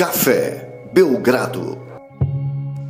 Café Belgrado.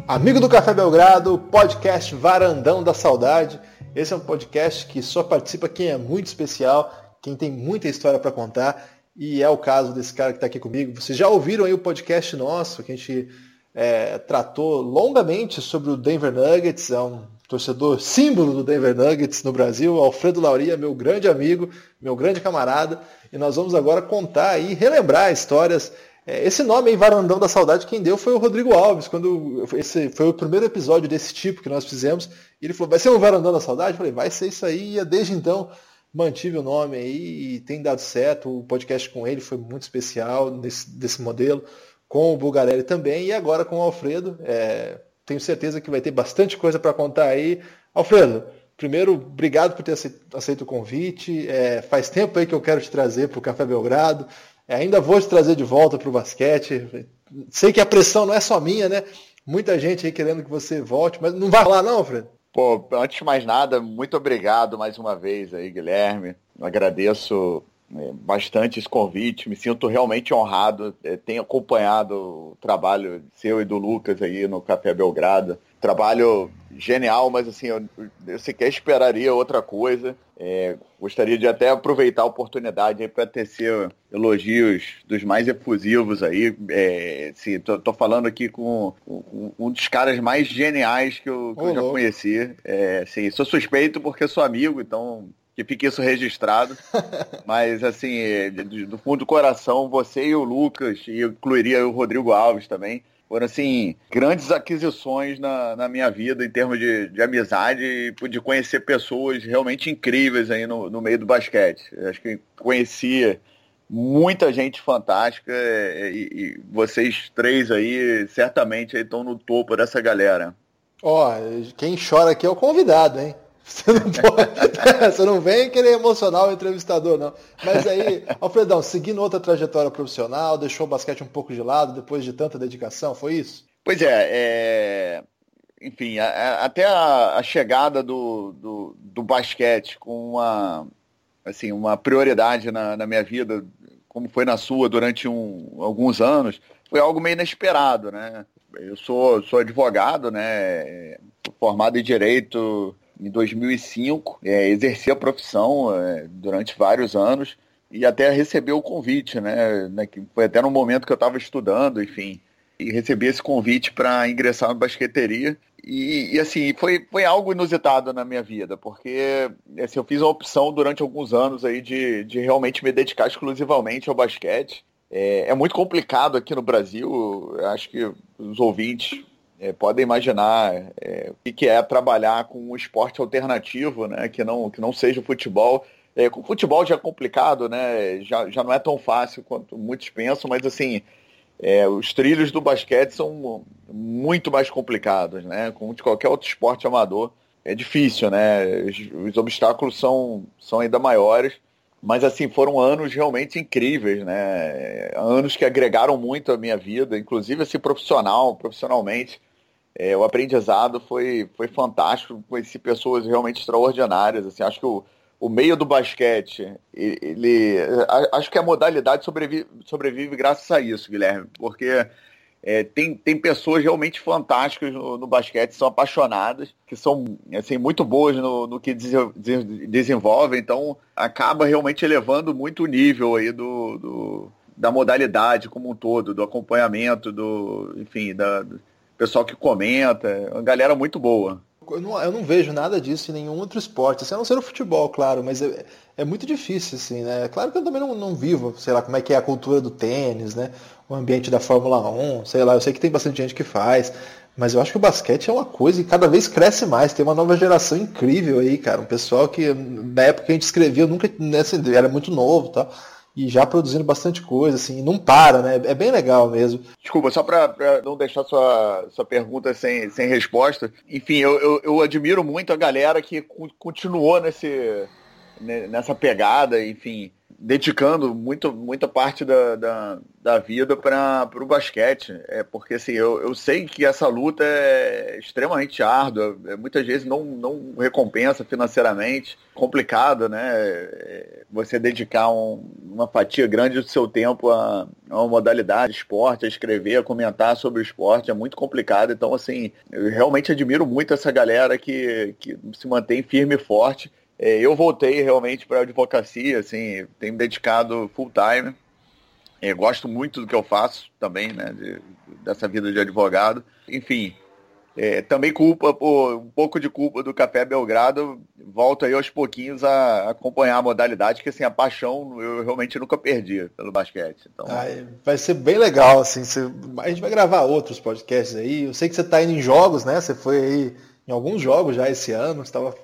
Amigo do Café Belgrado, podcast Varandão da Saudade. Esse é um podcast que só participa quem é muito especial, quem tem muita história para contar. E é o caso desse cara que está aqui comigo. Vocês já ouviram aí o podcast nosso, que a gente é, tratou longamente sobre o Denver Nuggets. É um torcedor símbolo do Denver Nuggets no Brasil, Alfredo Lauria, meu grande amigo, meu grande camarada. E nós vamos agora contar e relembrar histórias esse nome aí, Varandão da Saudade, quem deu foi o Rodrigo Alves, quando esse foi o primeiro episódio desse tipo que nós fizemos. E ele falou, vai ser um Varandão da Saudade? Eu falei, vai ser isso aí. E desde então mantive o nome aí e tem dado certo. O podcast com ele foi muito especial desse, desse modelo, com o Bulgarelli também, e agora com o Alfredo. É, tenho certeza que vai ter bastante coisa para contar aí. Alfredo, primeiro, obrigado por ter aceito, o convite. É, faz tempo aí que eu quero te trazer para o Café Belgrado. É, ainda vou te trazer de volta para o basquete. Sei que a pressão não é só minha, né? Muita gente aí querendo que você volte, mas não vai lá não, Fred? Pô, antes de mais nada, muito obrigado mais uma vez aí, Guilherme. agradeço bastante esse convite, me sinto realmente honrado. É, tenho acompanhado o trabalho seu e do Lucas aí no Café Belgrado. Trabalho genial, mas assim, eu, eu sequer esperaria outra coisa. É, gostaria de até aproveitar a oportunidade para tecer elogios dos mais efusivos aí. É, assim, tô, tô, falando aqui com um, um, dos caras mais geniais que eu, que eu já conheci. É, assim, sou suspeito porque sou amigo, então que fique isso registrado. Mas, assim, do fundo do coração, você e o Lucas, e eu incluiria o Rodrigo Alves também, foram, assim, grandes aquisições na, na minha vida em termos de, de amizade e de conhecer pessoas realmente incríveis aí no, no meio do basquete. Acho que conheci muita gente fantástica e, e vocês três aí certamente estão no topo dessa galera. Ó, quem chora aqui é o convidado, hein? Você não, pode, você não vem querer emocionar o entrevistador, não. Mas aí, Alfredão, seguindo outra trajetória profissional, deixou o basquete um pouco de lado depois de tanta dedicação, foi isso? Pois é, é... enfim, a, a, até a, a chegada do, do, do, basquete com uma, assim, uma prioridade na, na minha vida, como foi na sua durante um, alguns anos, foi algo meio inesperado, né? Eu sou, sou advogado, né? Formado em Direito em 2005, é, exerci a profissão é, durante vários anos e até recebi o convite, né, né foi até no momento que eu estava estudando, enfim, e recebi esse convite para ingressar na basqueteria. E, e, assim, foi, foi algo inusitado na minha vida, porque assim, eu fiz uma opção durante alguns anos aí de, de realmente me dedicar exclusivamente ao basquete. É, é muito complicado aqui no Brasil, acho que os ouvintes é, podem imaginar é, o que é trabalhar com um esporte alternativo, né, que não, que não seja o futebol. É, com o futebol já é complicado, né, já, já não é tão fácil quanto muitos pensam, mas assim, é, os trilhos do basquete são muito mais complicados, né, como de qualquer outro esporte amador. É difícil, né, os, os obstáculos são, são ainda maiores. Mas assim, foram anos realmente incríveis, né? Anos que agregaram muito à minha vida, inclusive assim, profissional, profissionalmente. É, o aprendizado foi, foi fantástico, conheci pessoas realmente extraordinárias. Assim, acho que o, o meio do basquete, ele, acho que a modalidade sobrevive, sobrevive graças a isso, Guilherme, porque é, tem, tem pessoas realmente fantásticas no, no, basquete, são apaixonadas, que são assim, muito boas no, no que des, desenvolvem, então acaba realmente elevando muito o nível aí do, do, da modalidade como um todo, do acompanhamento, do, enfim, da, pessoal que comenta, é uma galera muito boa. Eu não, eu não, vejo nada disso em nenhum outro esporte, assim, a não ser o futebol, claro, mas é, é muito difícil, assim, né? Claro que eu também não, não, vivo, sei lá, como é que é a cultura do tênis, né? O ambiente da Fórmula 1, sei lá, eu sei que tem bastante gente que faz, mas eu acho que o basquete é uma coisa e cada vez cresce mais, tem uma nova geração incrível aí, cara, um pessoal que na época que a gente escrevia, nunca, né, assim, era muito novo tal e já produzindo bastante coisa, assim, não para, né? É bem legal mesmo. Desculpa, só para não deixar sua, sua pergunta sem, sem resposta. Enfim, eu, eu, eu admiro muito a galera que continuou nesse, nessa pegada, enfim. Dedicando muito, muita parte da, da, da vida para o basquete. É porque assim, eu, eu sei que essa luta é extremamente árdua, é, muitas vezes não, não recompensa financeiramente, complicado, né? É, você dedicar um, uma fatia grande do seu tempo a, a uma modalidade, esporte, a escrever, a comentar sobre o esporte, é muito complicado. Então, assim, eu realmente admiro muito essa galera que, que se mantém firme e forte eu voltei realmente para a advocacia, assim, tenho me dedicado full time. É, gosto muito do que eu faço também, né, de, dessa vida de advogado. Enfim, é, também culpa, por, um pouco de culpa do Café Belgrado. Volto aí aos pouquinhos a acompanhar a modalidade, que assim, a paixão eu realmente nunca perdi pelo basquete. Então... Ah, vai ser bem legal, assim. Você, a gente vai gravar outros podcasts aí. Eu sei que você está indo em jogos, né? Você foi aí em alguns jogos já esse ano, estava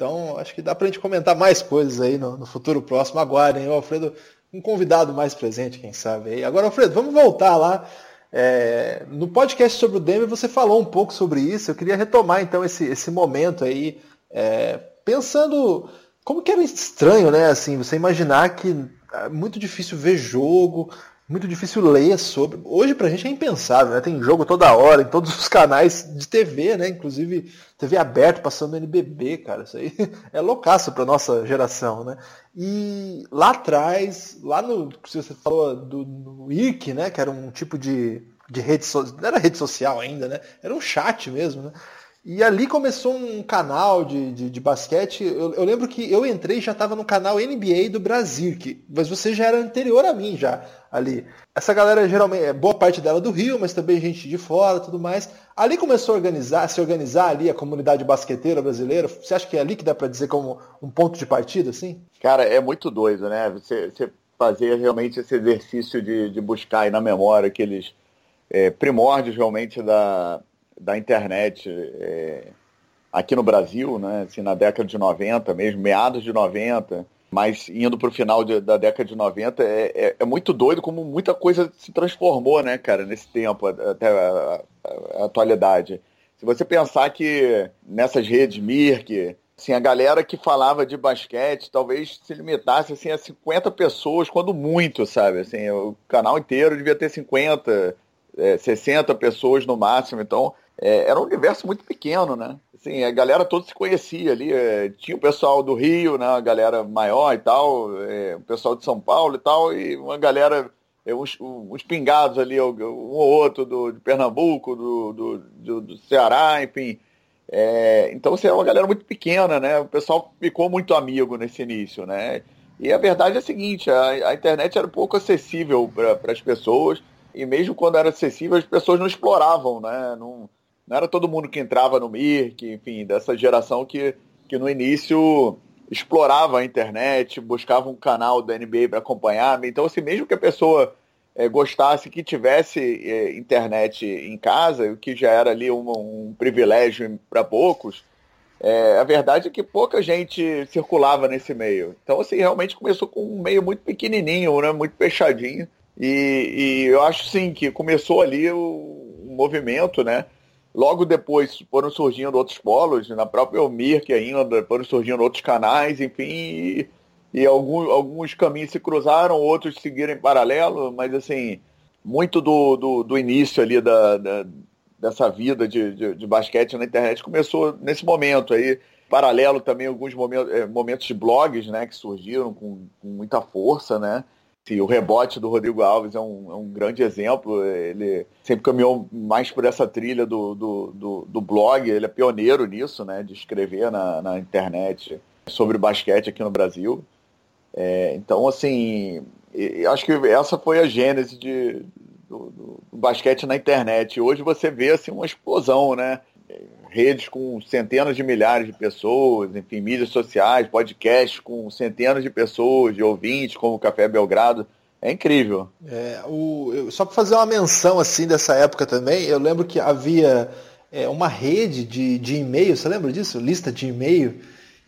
então, acho que dá para a gente comentar mais coisas aí no, no futuro próximo. Aguardem, o Alfredo, um convidado mais presente, quem sabe. Aí. Agora, Alfredo, vamos voltar lá. É, no podcast sobre o Denver você falou um pouco sobre isso. Eu queria retomar então esse, esse momento aí, é, pensando como que era estranho, né? Assim, você imaginar que é muito difícil ver jogo, muito difícil ler sobre. Hoje pra gente é impensável, né? Tem jogo toda hora, em todos os canais de TV, né? Inclusive TV aberta passando NBB, cara. Isso aí é loucaço pra nossa geração, né? E lá atrás, lá no. Você falou do, do IRC, né? Que era um tipo de, de rede social. Não era rede social ainda, né? Era um chat mesmo, né? E ali começou um canal de, de, de basquete. Eu, eu, lembro que eu entrei e já estava no canal NBA do Brasil, que, mas você já era anterior a mim já ali. Essa galera geralmente, é boa parte dela do Rio, mas também gente de fora tudo mais. Ali começou a organizar, se organizar ali a comunidade basqueteira brasileira. Você acha que é ali que dá para dizer como um ponto de partida, assim? Cara, é muito doido, né? Você, você fazer realmente esse exercício de, de buscar aí na memória aqueles é, primórdios realmente da da internet é, aqui no Brasil, né, assim, na década de 90 mesmo, meados de 90, mas indo para o final de, da década de 90, é, é, é, muito doido como muita coisa se transformou, né, cara, nesse tempo, até a, a, a atualidade. Se você pensar que nessas redes Mirk, assim, a galera que falava de basquete talvez se limitasse assim, a 50 pessoas, quando muito, sabe? Assim, o canal inteiro devia ter 50, é, 60 pessoas no máximo. Então, é, era um universo muito pequeno, né? Assim, a galera toda se conhecia ali. É, tinha o pessoal do Rio, né? A galera maior e tal, é, o pessoal de São Paulo e tal, e uma galera, é, uns, uns pingados ali, um ou outro do, de Pernambuco, do, do, do, do Ceará, enfim. É, então, assim, era uma galera muito pequena, né? O pessoal ficou muito amigo nesse início, né? E a verdade é a seguinte, a, a internet era pouco acessível para as pessoas, e mesmo quando era acessível, as pessoas não exploravam, né? Não, não era todo mundo que entrava no Mirk, enfim, dessa geração que, que no início explorava a internet, buscava um canal da NBA para acompanhar. Então, assim, mesmo que a pessoa é, gostasse que tivesse é, internet em casa, o que já era ali um, um privilégio para poucos, é, a verdade é que pouca gente circulava nesse meio. Então, assim, realmente começou com um meio muito pequenininho, né, muito fechadinho. E, e eu acho, sim, que começou ali o, o movimento, né, Logo depois foram surgindo outros polos, na própria Mirk ainda, foram surgindo outros canais, enfim, e, e alguns, alguns caminhos se cruzaram, outros seguiram em paralelo, mas assim, muito do, do, do início ali da, da, dessa vida de, de, de, basquete na internet começou nesse momento aí. Paralelo também alguns momentos, eh, momentos de blogs, né, que surgiram com, com muita força, né? O rebote do Rodrigo Alves é um, é um, grande exemplo. Ele sempre caminhou mais por essa trilha do, do, do, do blog. Ele é pioneiro nisso, né? De escrever na, na internet sobre basquete aqui no Brasil. É, então, assim, acho que essa foi a gênese de, do, do, basquete na internet. Hoje você vê assim, uma explosão, né? Redes com centenas de milhares de pessoas, enfim, mídias sociais, podcasts com centenas de pessoas, de ouvintes, como o Café Belgrado. É incrível. É, o, só para fazer uma menção assim dessa época também, eu lembro que havia é, uma rede de, de e-mail, você lembra disso? Lista de e-mail,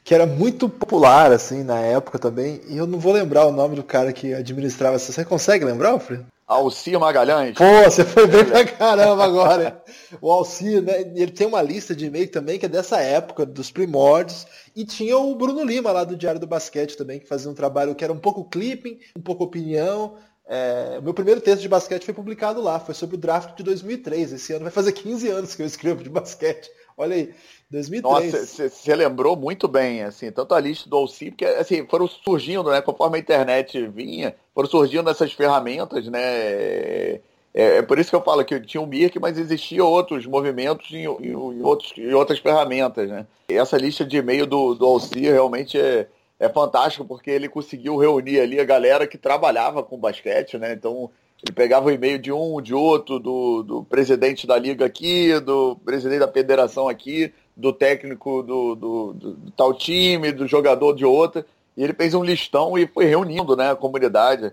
que era muito popular assim na época também, e eu não vou lembrar o nome do cara que administrava. Você consegue lembrar, Alfredo? Alcir Magalhães. Pô, você foi bem pra caramba agora. O Alcir, né? Ele tem uma lista de e-mail também que é dessa época, dos primórdios. E tinha o Bruno Lima lá do Diário do Basquete também, que fazia um trabalho que era um pouco clipping, um pouco opinião. É, meu primeiro texto de basquete foi publicado lá, foi sobre o draft de 2003. Esse ano vai fazer 15 anos que eu escrevo de basquete. Olha aí, 2003. Nossa, você lembrou muito bem, assim, tanto a lista do Alci, porque assim, foram surgindo, né, conforme a internet vinha, foram surgindo essas ferramentas, né, é, é por isso que eu falo que tinha o Mirk, mas existiam outros movimentos em, em, outros, em outras ferramentas, né. E essa lista de e-mail do, do Alci realmente é, é fantástico, porque ele conseguiu reunir ali a galera que trabalhava com basquete, né, então ele pegava o e-mail de um, de outro, do, do presidente da liga aqui, do presidente da federação aqui, do técnico do, do, do, do tal time, do jogador de outra. E ele fez um listão e foi reunindo né, a comunidade.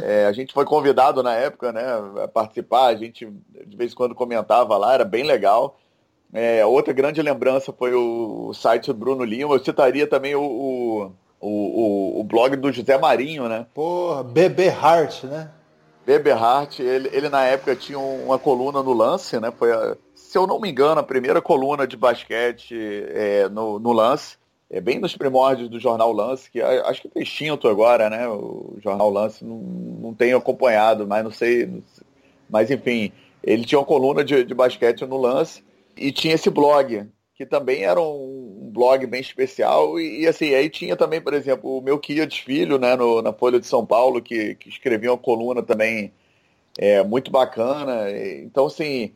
É, a gente foi convidado na época né, a participar, a gente de vez em quando comentava lá, era bem legal. É, outra grande lembrança foi o, site do Bruno Lima. Eu citaria também o, o, o, o blog do José Marinho, né? Porra, Bebê Heart, né? Beberhart, ele, ele na época tinha uma coluna no lance, né? Foi, a, se eu não me engano, a primeira coluna de basquete é, no, no lance. É bem nos primórdios do Jornal Lance, que acho que foi extinto agora, né? O Jornal Lance não, não tenho acompanhado, mas não sei, não sei. Mas enfim, ele tinha uma coluna de, de basquete no lance e tinha esse blog, que também era um blog bem especial. E, e, assim, aí tinha também, por exemplo, o meu Kia Filho, né, no, na Folha de São Paulo, que, que escrevia uma coluna também é, muito bacana. Então, assim,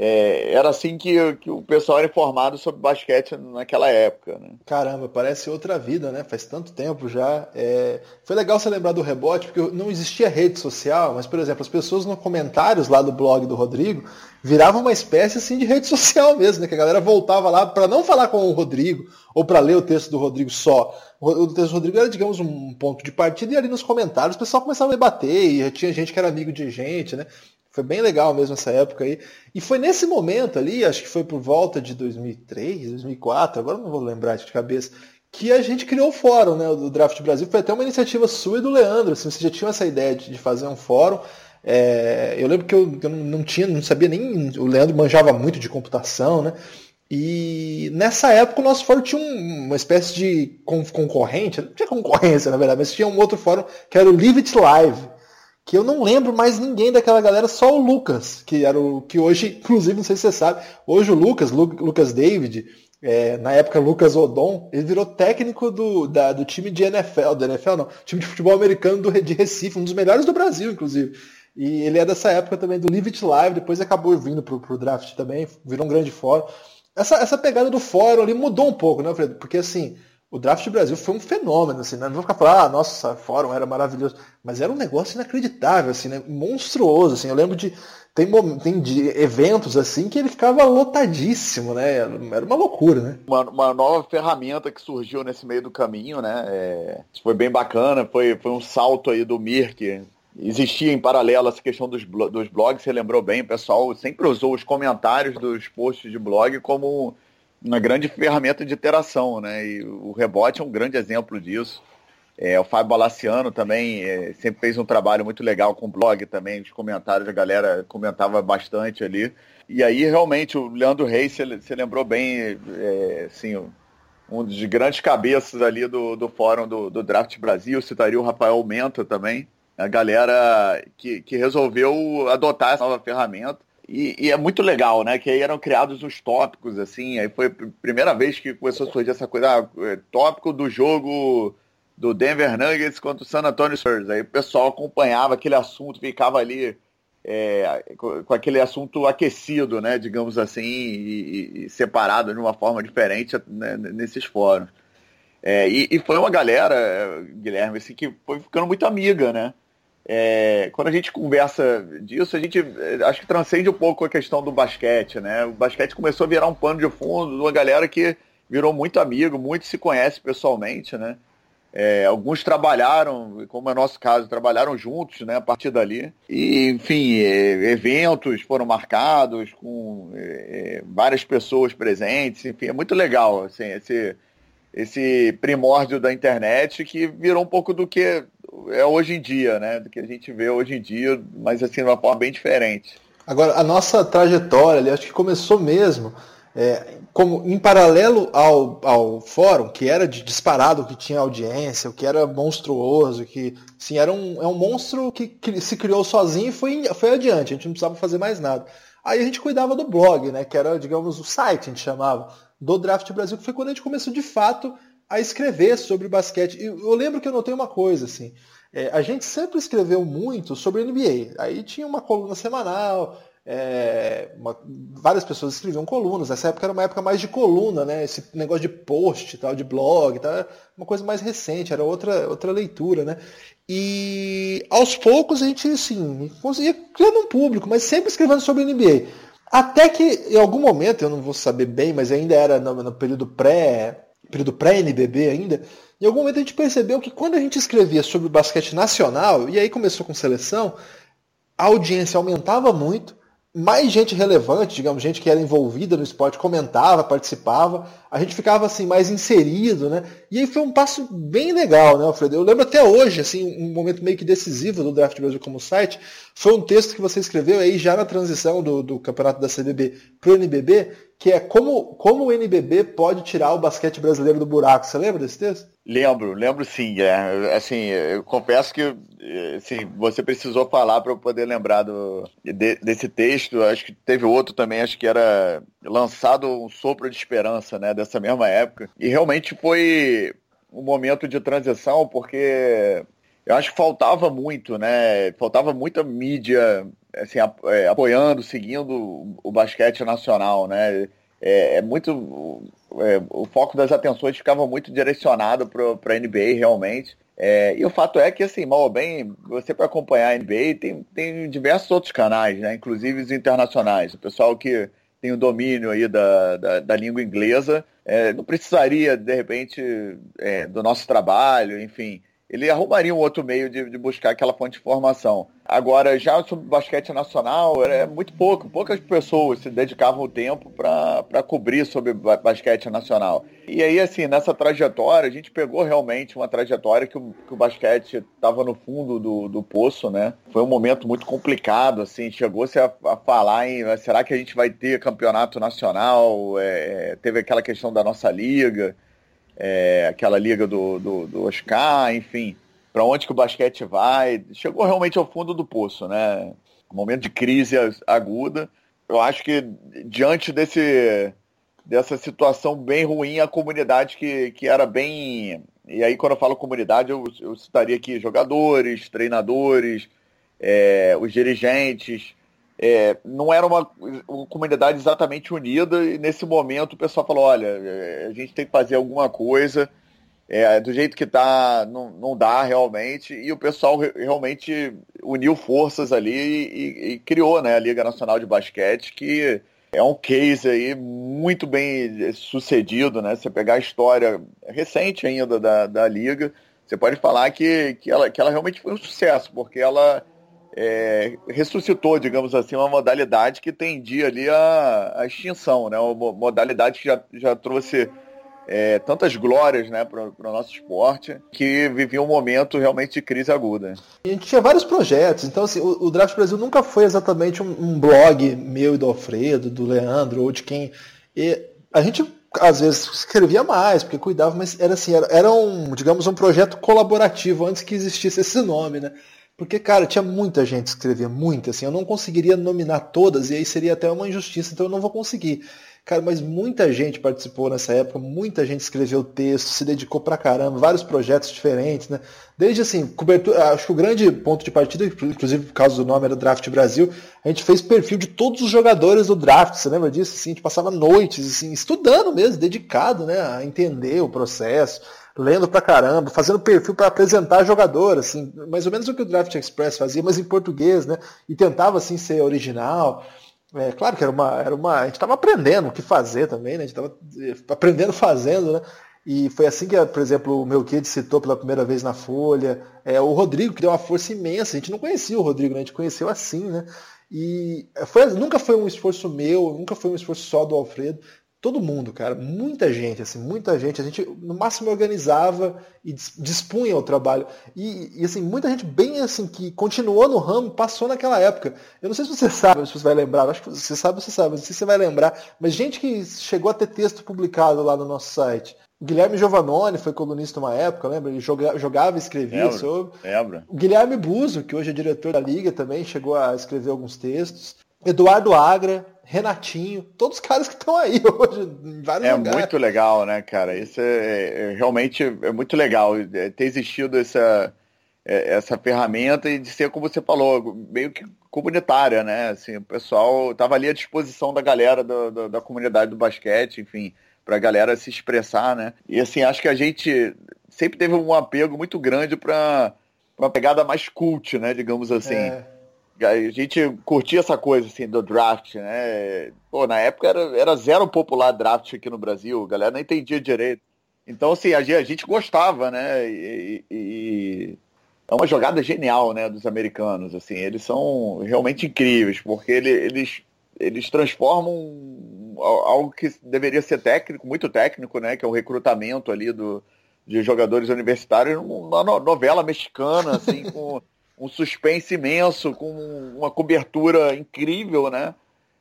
é, era assim que, que, o pessoal era informado sobre basquete naquela época. Né? Caramba, parece outra vida, né? Faz tanto tempo já. É... Foi legal você lembrar do rebote, porque não existia rede social, mas, por exemplo, as pessoas nos comentários lá do blog do Rodrigo viravam uma espécie assim de rede social mesmo, né? Que a galera voltava lá para não falar com o Rodrigo ou para ler o texto do Rodrigo só. O texto do Rodrigo era, digamos, um ponto de partida e ali nos comentários o pessoal começava a debater e tinha gente que era amigo de gente, né? Foi bem legal mesmo essa época aí. E foi nesse momento ali, acho que foi por volta de 2003, 2004, agora não vou lembrar de cabeça, que a gente criou o fórum, né, do Draft Brasil. Foi até uma iniciativa sua e do Leandro, assim, você já tinha essa ideia de, de fazer um fórum. É, eu lembro que eu, eu, não tinha, não sabia nem, o Leandro manjava muito de computação, né? E nessa época o nosso fórum tinha uma espécie de concorrente, não tinha concorrência na verdade, mas tinha um outro fórum que era o Leave It Live que eu não lembro mais ninguém daquela galera, só o Lucas, que era o que hoje, inclusive, não sei se você sabe, hoje o Lucas, Lu, Lucas David, é, na época Lucas Odon, ele virou técnico do, da, do time de NFL, do NFL não, time de futebol americano do, de Recife, um dos melhores do Brasil, inclusive. E ele é dessa época também do Live It Live, depois acabou vindo pro, pro draft também, virou um grande fórum. Essa, essa pegada do fórum ali mudou um pouco, né, Fred? Porque assim, o draft Brasil foi um fenômeno, assim, né? Não vou ficar falando, ah, nossa, fórum era maravilhoso. Mas era um negócio inacreditável, assim, né? Monstruoso, assim. Eu lembro de. Tem, tem de eventos assim que ele ficava lotadíssimo, né? Era uma loucura, né? Uma, uma nova ferramenta que surgiu nesse meio do caminho, né? É, foi bem bacana, foi, foi um salto aí do Mirk. Existia em paralelo essa questão dos, dos blogs, você lembrou bem, o pessoal sempre usou os comentários dos posts de blog como uma grande ferramenta de interação, né? E o rebote é um grande exemplo disso. É, o Fábio Balaciano também é, sempre fez um trabalho muito legal com o blog também, os comentários, a galera comentava bastante ali. E aí, realmente, o Leandro Reis, você lembrou bem, é, assim, um dos grandes cabeças ali do, do fórum do, do Draft Brasil, citaria o Rafael Menta também, a galera que, que resolveu adotar essa nova ferramenta e, e, é muito legal, né? Que aí eram criados os tópicos, assim. Aí foi a primeira vez que começou a surgir essa coisa, ah, é, tópico do jogo do Denver Nuggets contra o San Antonio Spurs. Aí o pessoal acompanhava aquele assunto, ficava ali é, com aquele assunto aquecido, né? Digamos assim, e, e separado de uma forma diferente né, nesses fóruns. É, e, e, foi uma galera, Guilherme, assim, que foi ficando muito amiga, né? É, quando a gente conversa disso, a gente é, acho que transcende um pouco a questão do basquete, né? O basquete começou a virar um pano de fundo de uma galera que virou muito amigo, muito se conhece pessoalmente, né? É, alguns trabalharam, como é nosso caso, trabalharam juntos, né, a partir dali. E, enfim, é, eventos foram marcados com é, várias pessoas presentes, enfim, é muito legal, assim, esse, esse primórdio da internet que virou um pouco do que é hoje em dia, né? Do que a gente vê hoje em dia, mas assim, de uma forma bem diferente. Agora, a nossa trajetória, ali, acho que começou mesmo é, como em paralelo ao, ao fórum, que era de disparado, que tinha audiência, o que era monstruoso, que sim, era um, é um monstro que, que se criou sozinho e foi, foi adiante, a gente não precisava fazer mais nada. Aí a gente cuidava do blog, né, que era, digamos, o site, a gente chamava, do Draft Brasil, que foi quando a gente começou de fato a escrever sobre basquete. E eu lembro que eu notei uma coisa, assim, é, a gente sempre escreveu muito sobre NBA. Aí tinha uma coluna semanal, é, uma, várias pessoas escreviam colunas. Nessa época era uma época mais de coluna, né? Esse negócio de post, tal, de blog, tal, uma coisa mais recente, era outra, outra leitura, né? E aos poucos a gente, assim, conseguia criando um público, mas sempre escrevendo sobre NBA. Até que em algum momento, eu não vou saber bem, mas ainda era no, no período pré período pré-NBB ainda, em algum momento a gente percebeu que quando a gente escrevia sobre o basquete nacional, e aí começou com seleção, a audiência aumentava muito, mais gente relevante, digamos, gente que era envolvida no esporte, comentava, participava, a gente ficava assim mais inserido, né? E aí foi um passo bem legal, né, Alfredo? Eu lembro até hoje, assim, um momento meio que decisivo do Draft Brasil como site, foi um texto que você escreveu aí já na transição do, do campeonato da CBB para o NBB, que é como, como o NBB pode tirar o basquete brasileiro do buraco. Você lembra desse texto? Lembro, lembro sim. É. Assim, eu confesso que assim, você precisou falar para eu poder lembrar do, de, desse texto. Acho que teve outro também, acho que era lançado um sopro de esperança, né, dessa mesma época. E realmente foi um momento de transição, porque eu acho que faltava muito, né? Faltava muita mídia assim, é, apoiando, seguindo o basquete nacional, né? É, é muito. É, o foco das atenções ficava muito direcionado para a NBA realmente. É, e o fato é que, assim, mal ou bem, você para acompanhar a NBA tem, tem diversos outros canais, né? inclusive os internacionais. O pessoal que tem o domínio aí da, da, da língua inglesa é, não precisaria, de repente, é, do nosso trabalho, enfim ele arrumaria um outro meio de, de, buscar aquela fonte de informação. Agora, já sobre basquete nacional, é muito pouco, poucas pessoas se dedicavam o tempo para cobrir sobre basquete nacional. E aí, assim, nessa trajetória, a gente pegou realmente uma trajetória que o, que o basquete estava no fundo do, do poço, né? Foi um momento muito complicado, assim, chegou-se a, a, falar em será que a gente vai ter campeonato nacional? É, teve aquela questão da nossa liga é, aquela liga do, do, do Oscar, enfim, para onde que o basquete vai. Chegou realmente ao fundo do poço, né? Um momento de crise aguda. Eu acho que diante desse, dessa situação bem ruim, a comunidade que, que era bem. E aí, quando eu falo comunidade, eu, eu citaria aqui jogadores, treinadores, é, os dirigentes, é, não era uma, uma, comunidade exatamente unida e nesse momento o pessoal falou, olha, é, a gente tem que fazer alguma coisa, é, do jeito que está não, não dá realmente, e o pessoal realmente uniu forças ali e, e, criou né, a Liga Nacional de Basquete, que é um case aí muito bem sucedido, né? Você pegar a história recente ainda da, da Liga, você pode falar que, que, ela, que ela realmente foi um sucesso, porque ela é, ressuscitou, digamos assim, uma modalidade que tendia ali a, a extinção, né? Uma modalidade que já, já trouxe é, tantas glórias né, para o nosso esporte, que vivia um momento realmente de crise aguda. A gente tinha vários projetos, então assim, o, o Draft Brasil nunca foi exatamente um, um, blog meu e do Alfredo, do Leandro, ou de quem. E a gente às vezes escrevia mais, porque cuidava, mas era assim, era, era um, digamos, um projeto colaborativo antes que existisse esse nome, né? Porque, cara, tinha muita gente que escrevia, muita, assim, eu não conseguiria nominar todas, e aí seria até uma injustiça, então eu não vou conseguir. Cara, mas muita gente participou nessa época, muita gente escreveu texto, se dedicou pra caramba, vários projetos diferentes, né? Desde assim, cobertura, acho que o grande ponto de partida, inclusive por causa do nome era Draft Brasil, a gente fez perfil de todos os jogadores do draft, você lembra disso? Assim, a gente passava noites, assim, estudando mesmo, dedicado, né, a entender o processo, lendo pra caramba, fazendo perfil para apresentar jogador, assim, mais ou menos o que o Draft Express fazia, mas em português, né? E tentava assim ser original. É, claro que era uma, era uma. A gente estava aprendendo o que fazer também, né? A gente estava eh, aprendendo fazendo, né? E foi assim que, por exemplo, o meu Kid citou pela primeira vez na Folha. É, o Rodrigo, que deu uma força imensa. A gente não conhecia o Rodrigo, né? A gente conheceu assim, né? E foi, nunca foi um esforço meu, nunca foi um esforço só do Alfredo todo mundo, cara, muita gente, assim, muita gente. A gente no máximo organizava e dispunha o trabalho. E, e, assim, muita gente bem assim que continuou no ramo, passou naquela época. Eu não sei se você sabe, se você vai lembrar, acho que você sabe, você sabe, não sei se você vai lembrar, mas gente que chegou a ter texto publicado lá no nosso site. O Guilherme Giovannone foi colunista uma época, lembra? Ele jogava e escrevia lembra, sobre. Lembra. O Guilherme Buzo, que hoje é diretor da Liga, também chegou a escrever alguns textos. Eduardo Agra, Renatinho, todos os caras que estão aí hoje, em vários é lugares. É muito legal, né, cara? Isso é, é, realmente é muito legal é, ter existido essa, é, essa ferramenta e de ser, como você falou, meio que comunitária, né? Assim, o pessoal estava ali à disposição da galera do, do, da comunidade do basquete, enfim para a galera se expressar, né? E assim, acho que a gente sempre teve um apego muito grande para uma pegada mais cult, né? Digamos assim. É. A gente curtia essa coisa assim do draft, né? Pô, na época era, era zero popular draft aqui no Brasil, a galera não entendia direito. Então, assim, a gente, a gente gostava, né? E, e, é uma jogada genial, né, dos americanos, assim, eles são realmente incríveis, porque ele, eles, eles transformam algo que deveria ser técnico, muito técnico, né? Que é o recrutamento ali do, de jogadores universitários, uma novela mexicana, assim, com um suspense imenso, com uma cobertura incrível, né?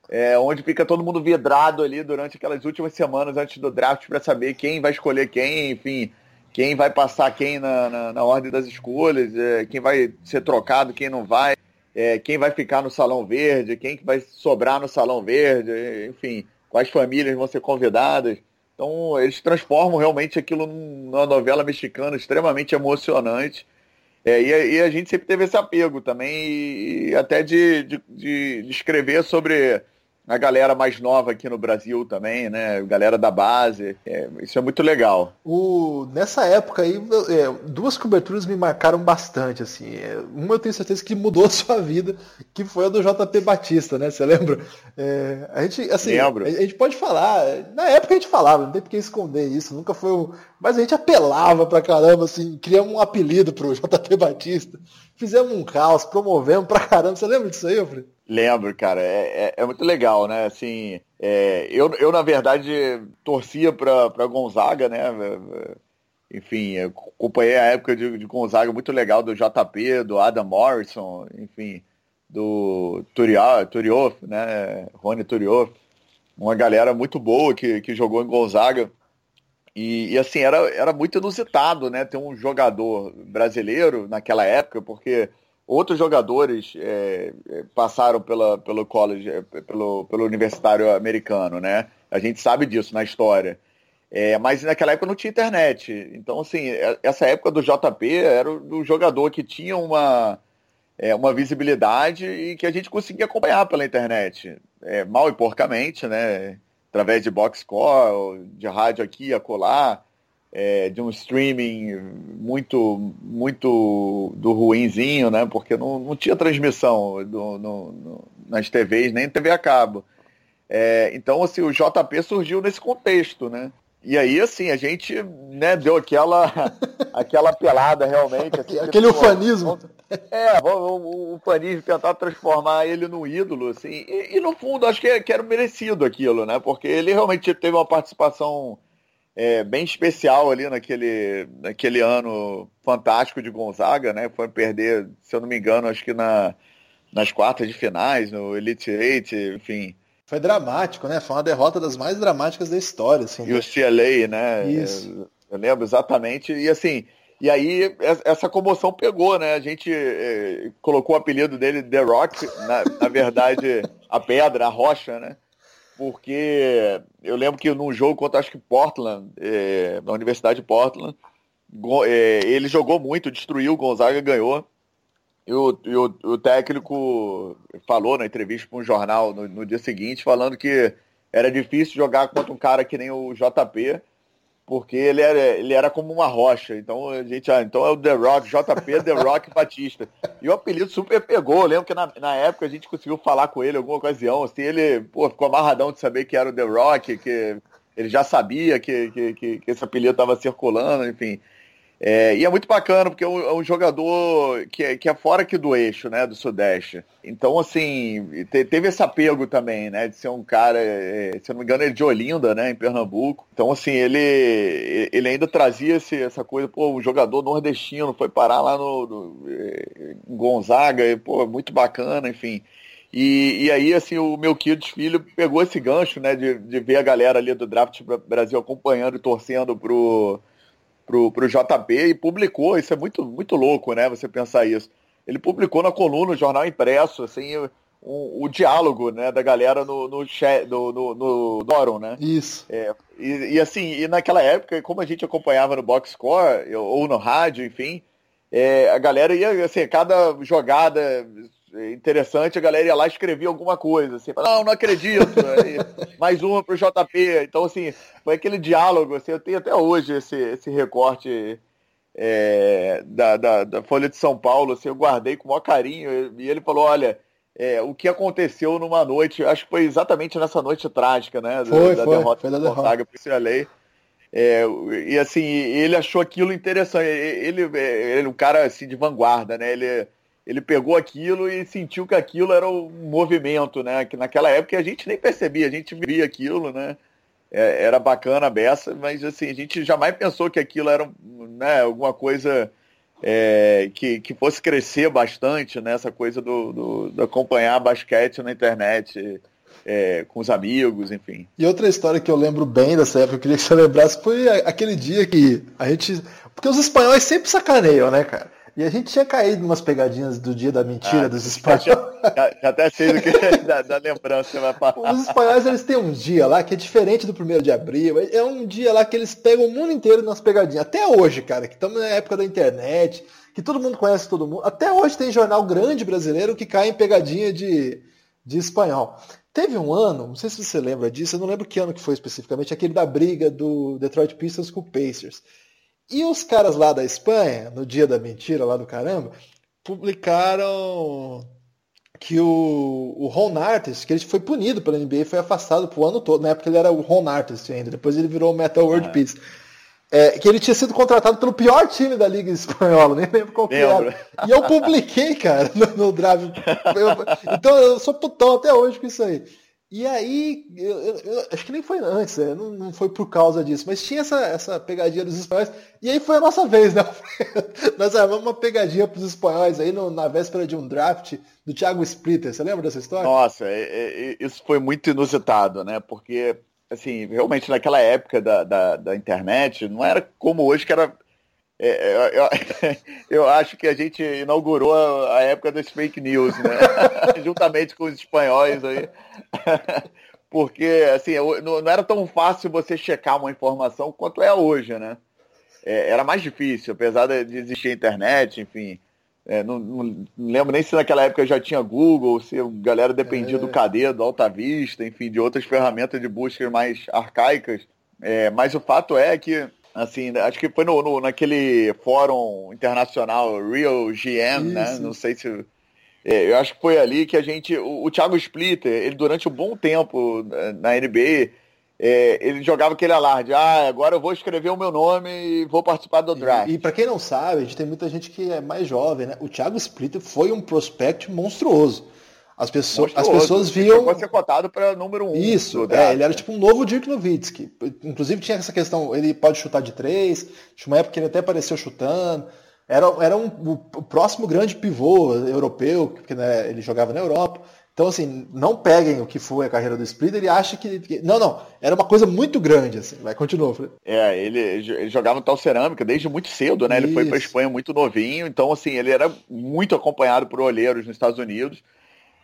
É, onde fica todo mundo vidrado ali durante aquelas últimas semanas antes do draft para saber quem vai escolher quem, enfim, quem vai passar quem na, na, na ordem das escolhas, é, quem vai ser trocado, quem não vai, é, quem vai ficar no salão verde, quem que vai sobrar no salão verde, enfim quais famílias vão ser convidadas. Então, eles transformam realmente aquilo numa novela mexicana extremamente emocionante. É, e, e, a gente sempre teve esse apego também, e, e até de, de, de, escrever sobre a galera mais nova aqui no Brasil também, né? Galera da base. É, isso é muito legal. O, nessa época aí, é, duas coberturas me marcaram bastante, assim. É, uma eu tenho certeza que mudou a sua vida, que foi a do JP Batista, né? Você lembra? É, a gente, assim, Lembro. A, a, gente pode falar, na época a gente falava, não tem por que esconder isso, nunca foi um. Mas a gente apelava pra caramba, assim, criamos um apelido pro JP Batista, fizemos um caos, promovemos pra caramba. Você lembra disso aí, Alfredo? Lembro, cara, é, é, é, muito legal, né? Assim, é, eu, eu, na verdade, torcia para Gonzaga, né? Enfim, acompanhei a época de, de, Gonzaga muito legal do JP, do Adam Morrison, enfim, do Turioff, né? Rony Turioff, uma galera muito boa que, que jogou em Gonzaga. E, e, assim, era, era muito inusitado, né? Ter um jogador brasileiro naquela época, porque Outros jogadores é, é, passaram pela, pelo college, é, pelo, pelo universitário americano, né? A gente sabe disso na história. É, mas naquela época não tinha internet. Então, assim, é, essa época do JP era o jogador que tinha uma, é, uma visibilidade e que a gente conseguia acompanhar pela internet. Mal e porcamente, né? Através de box score, de rádio aqui, acolá é, de um streaming muito muito do ruinzinho, né? Porque não, não tinha transmissão do, no, no, nas TVs, nem TV a cabo. É, então, assim, o JP surgiu nesse contexto, né? E aí, assim, a gente né, deu aquela, aquela pelada realmente. Assim, Aquele tipo, ufanismo. É, o, ufanismo, tentar transformar ele no ídolo, assim. E, e no fundo, acho que, que era merecido aquilo, né? Porque ele realmente teve uma participação é, bem especial ali naquele, naquele ano fantástico de Gonzaga, né? Foi perder, se eu não me engano, acho que na, nas quartas de finais, no Elite Eight, enfim. Foi dramático, né? Foi uma derrota das mais dramáticas da história. Assim, e o CLA, né? Isso. Eu lembro exatamente. E assim, e aí essa comoção pegou, né? A gente é, colocou o apelido dele The Rock, na, na verdade, a pedra, a rocha, né? Porque eu lembro que num jogo contra acho que Portland, é, na Universidade de Portland, é, ele jogou muito, destruiu, o Gonzaga ganhou. E o, e o, o técnico falou na entrevista para um jornal no, no dia seguinte, falando que era difícil jogar contra um cara que nem o JP, porque ele era, ele era como uma rocha. Então a gente, ah, então é o The Rock, JP The Rock Batista. E o apelido super pegou. Eu lembro que na, na época a gente conseguiu falar com ele alguma ocasião. Assim, ele pô, ficou amarradão de saber que era o The Rock, que ele já sabia que, que, que, que esse apelido estava circulando, enfim. É, e é muito bacana, porque é um, é um, jogador que é, que é fora aqui do eixo, né, do Sudeste. Então, assim, te, teve esse apego também, né, de ser um cara, é, se não me engano, ele é de Olinda, né, em Pernambuco. Então, assim, ele, ele ainda trazia esse, essa coisa, pô, um jogador nordestino, foi parar lá no, no em Gonzaga, e, pô, muito bacana, enfim. E, e aí, assim, o meu Kids filho pegou esse gancho, né, de, de ver a galera ali do Draft Brasil acompanhando e torcendo pro pro, pro JB e publicou, isso é muito, muito louco, né, você pensar isso. Ele publicou na coluna, no jornal impresso, assim, o, o diálogo, né, da galera no, no, no, no, no Doron, né? Isso. É, e, e, assim, e naquela época, como a gente acompanhava no box score, ou no rádio, enfim, é, a galera ia, assim, cada jogada interessante, a galera ia lá e escrevia alguma coisa, assim, não, não acredito, mais uma pro JP. Então, assim, foi aquele diálogo, assim, eu tenho até hoje esse, esse recorte é, da, da, da, Folha de São Paulo, assim, eu guardei com o maior carinho, e ele falou, olha, é, o que aconteceu numa noite, acho que foi exatamente nessa noite trágica, né, foi, da, foi, derrota foi da derrota. pro lei é, e assim, ele achou aquilo interessante. Ele, ele é um cara assim de vanguarda, né? Ele, ele pegou aquilo e sentiu que aquilo era um movimento, né? Que naquela época a gente nem percebia, a gente via aquilo, né? É, era bacana a beça, mas assim, a gente jamais pensou que aquilo era né, alguma coisa é, que, que fosse crescer bastante, né? Essa coisa do, do, do acompanhar basquete na internet. É, com os amigos, enfim. E outra história que eu lembro bem dessa época, eu queria que você lembrasse, foi aquele dia que a gente. Porque os espanhóis sempre sacaneiam, né, cara? E a gente tinha caído umas pegadinhas do dia da mentira ah, dos espanhóis. Já, já, já até sei do que da, da lembrança que vai falar. Os espanhóis eles têm um dia lá que é diferente do primeiro de abril. É um dia lá que eles pegam o mundo inteiro nas pegadinhas. Até hoje, cara, que estamos na época da internet, que todo mundo conhece todo mundo. Até hoje tem jornal grande brasileiro que cai em pegadinha de, de espanhol. Teve um ano, não sei se você lembra disso, eu não lembro que ano que foi especificamente, aquele da briga do Detroit Pistons com o Pacers e os caras lá da Espanha, no dia da mentira lá do caramba, publicaram que o, o Ron Artist, que ele foi punido pela NBA e foi afastado pro ano todo. Na época ele era o Ron Artist ainda, depois ele virou o Metal World ah. Peace. É, que ele tinha sido contratado pelo pior time da Liga Espanhola, nem lembro qual que era. E eu publiquei, cara, no, no Drive. Eu, então eu sou putão até hoje com isso aí. E aí, eu, eu, eu, acho que nem foi antes, é, não, não, foi por causa disso, mas tinha essa, essa pegadinha dos espanhóis, e aí foi a nossa vez, né? Nós armamos uma pegadinha para os espanhóis aí no, na véspera de um draft do Thiago Splitter, você lembra dessa história? Nossa, é, é, isso foi muito inusitado, né? Porque, assim, realmente naquela época da, da, da internet, não era como hoje que era é, é, eu, eu, acho que a gente inaugurou a, a época das fake news, né? Juntamente com os espanhóis aí. Porque, assim, não, não, era tão fácil você checar uma informação quanto é hoje, né? É, era mais difícil, apesar de existir a internet, enfim. É, não, não, lembro nem se naquela época já tinha Google, se a galera dependia do KD, do Alta Vista, enfim, de outras ferramentas de busca mais arcaicas. É, mas o fato é que Assim, acho que foi no, no naquele fórum internacional Real GM, né? Isso. né? Não sei se. É, eu acho que foi ali que a gente. O, o Thiago Splitter, ele durante um bom tempo na NBA, é, ele jogava aquele alarde, ah, agora eu vou escrever o meu nome e vou participar do draft. E, e para quem não sabe, a gente tem muita gente que é mais jovem, né? O Thiago Splitter foi um prospect monstruoso. As pessoas, as pessoas viam. Pode ser cotado para número um. Isso, é, ele era tipo um novo Dirk Nowitzki. Inclusive tinha essa questão, ele pode chutar de três, tinha uma época que ele até apareceu chutando. Era, era um, o próximo grande pivô europeu, porque né, ele jogava na Europa. Então, assim, não peguem o que foi a carreira do Splitter e achem que, que, Não, não. Era uma coisa muito grande, assim. Vai, continua. É, ele, ele jogava no tal cerâmica desde muito cedo, né? Ele foi para Espanha muito novinho. Então, assim, ele era muito acompanhado por olheiros nos Estados Unidos.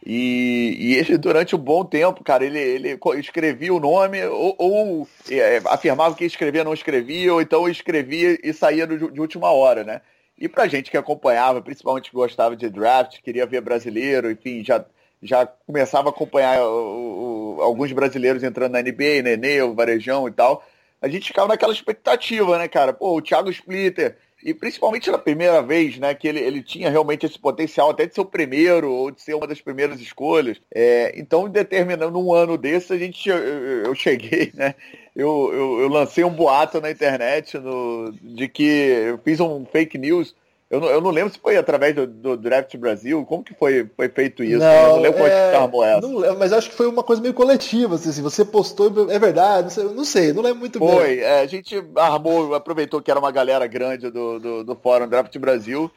E, e, ele, durante um bom tempo, cara, ele, ele escrevia o nome, ou, ou é, afirmava que escrevia, não escrevia, ou então escrevia e saía de, de última hora, né? E pra gente que acompanhava, principalmente gostava de draft, queria ver brasileiro, enfim, já, já começava a acompanhar o, o, alguns brasileiros entrando na NBA, Nenê, o Varejão e tal, a gente ficava naquela expectativa, né, cara? Pô, o Thiago Splitter, e principalmente na primeira vez, né, que ele, ele tinha realmente esse potencial até de ser o primeiro ou de ser uma das primeiras escolhas. É, então, determinando um ano desse, a gente, eu, eu cheguei, né, eu, eu, eu, lancei um boato na internet no, de que eu fiz um fake news eu não, eu não lembro se foi através do, do Draft Brasil. Como que foi, foi feito isso? Não, eu não lembro é, como é, essa. Não mas acho que foi uma coisa meio coletiva. Assim, você postou, é verdade, não sei, não, sei, não lembro muito foi, bem. Foi, é, a gente armou, aproveitou que era uma galera grande do, do, do Fórum Draft Brasil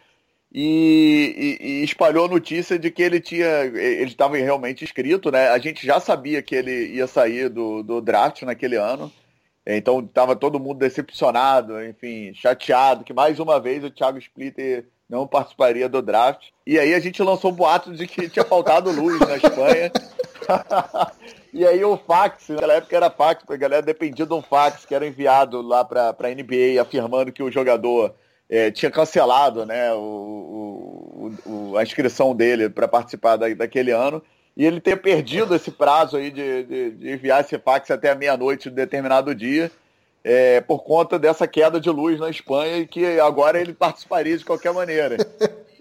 e, e, e, espalhou a notícia de que ele tinha. Ele estava realmente inscrito, né? A gente já sabia que ele ia sair do, do draft naquele ano. Então estava todo mundo decepcionado, enfim, chateado, que mais uma vez o Thiago Splitter não participaria do draft. E aí a gente lançou um boato de que tinha faltado luz na Espanha. e aí o fax, naquela época era fax, porque a galera dependia de um fax que era enviado lá para a NBA afirmando que o jogador é, tinha cancelado né, o, o, o, a inscrição dele para participar da, daquele ano e ele ter perdido esse prazo aí de, de, de enviar esse fax até a meia-noite de determinado dia, é, por conta dessa queda de luz na Espanha e que agora ele participaria de qualquer maneira.